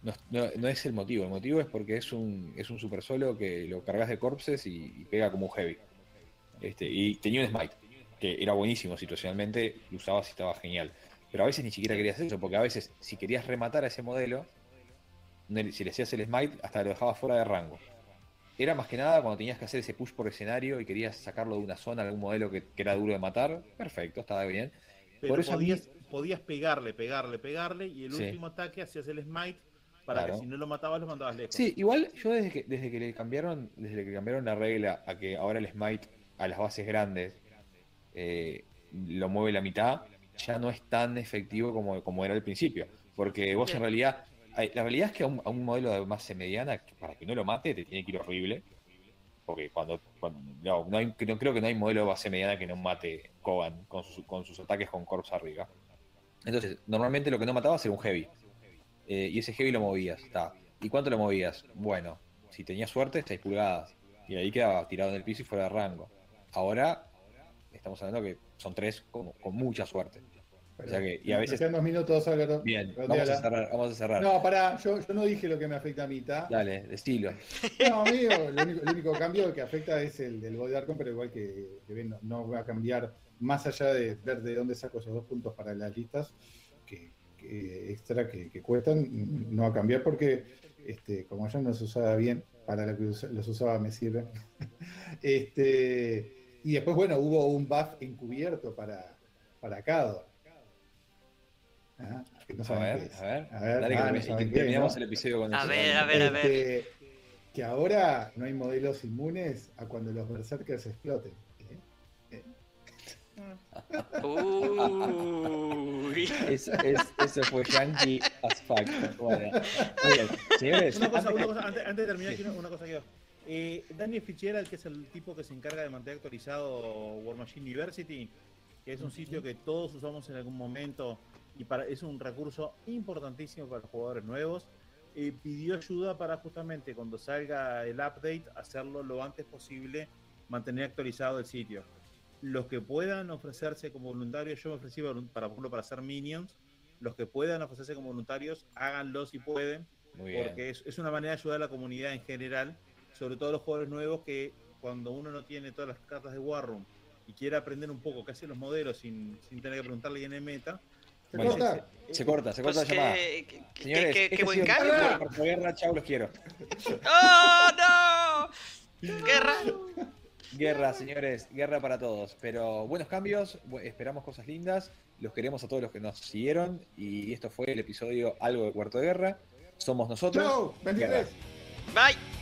No, no, es el motivo. El motivo es porque es un, es un super solo que lo cargas de corpses y, pega como un heavy. Este, y tenía un smite, que era buenísimo situacionalmente, lo usabas y estaba genial. Pero a veces ni siquiera querías eso, porque a veces si querías rematar a ese modelo, si le hacías el smite, hasta lo dejabas fuera de rango era más que nada cuando tenías que hacer ese push por escenario y querías sacarlo de una zona, algún modelo que, era duro de matar. Perfecto, estaba bien. Pero por eso podías, podías pegarle, pegarle, pegarle y el último ataque hacías el smite para que si no lo matabas lo mandabas lejos. Sí, igual yo desde que, desde que le cambiaron, desde que cambiaron la regla a que ahora el smite a las bases grandes eh, lo mueve la mitad, ya no es tan efectivo como, como era al principio. Porque vos en realidad la realidad es que a un, modelo de base mediana, para que no lo mate, te tiene que ir horrible. Porque cuando. no, no, creo que no hay modelo de base mediana que no mate Kogan con, con sus ataques con Corps arriba. Entonces, normalmente lo que no mataba era un heavy. Eh, y ese heavy lo movías. Está. ¿Y cuánto lo movías? Bueno, si tenías suerte, 6 pulgadas. Y ahí quedaba tirado en el piso y fuera de rango. Ahora, estamos hablando que son 3 con mucha suerte y a veces. dos minutos, Bien, vamos a, cerrar, vamos a, cerrar, No, pará, yo, yo, no dije lo que me afecta a mitad. Dale, estilo. No, amigo, el único, el único cambio que afecta es el del Body Arcon, pero igual que, no, no, va a cambiar más allá de ver de dónde saco esos dos puntos para las listas que, extra que, cuestan, no va a cambiar porque este, como yo no los usaba bien, para lo que los usaba me sirven. *laughs* este, y después, bueno, hubo un buff encubierto para, para Cador a, ver, a ver, a ver, Dale que, terminamos el episodio con A ver, a ver, a ver. Este, que ahora no hay modelos inmunes a cuando los berserkers exploten. Uy. Eso, eso fue yankee as fuck. Bueno, señores. Una cosa, una cosa antes, antes, de terminar, quiero una cosa que Eh, Daniel Fitzgerald, que es el tipo que se encarga de mantener actualizado War Machine University, que es un sitio que todos usamos en algún momento y para, es un recurso importantísimo para los jugadores nuevos. Eh, pidió ayuda para justamente cuando salga el update hacerlo lo antes posible, mantener actualizado el sitio. Los que puedan ofrecerse como voluntarios, yo me ofrecí para, por ejemplo, para hacer minions, los que puedan ofrecerse como voluntarios, háganlo si pueden, porque es, es, una manera de ayudar a la comunidad en general, sobre todo los jugadores nuevos que cuando uno no tiene todas las cartas de Warroom y quiere aprender un poco qué hacen los modelos sin, sin tener que preguntarle quién es meta, se, corta. se corta, se corta, pues la llamada. qué, Señores, qué, este qué buen cambio. Por guerra, chau, los quiero. *laughs* ¡Oh, no! *laughs* ¡Guerra! Guerra, señores, guerra para todos. Pero buenos cambios, esperamos cosas lindas. Los queremos a todos los que nos siguieron. Y esto fue el episodio Algo de Cuarto de Guerra. Somos nosotros. Chau, 23. Guerra. Bye.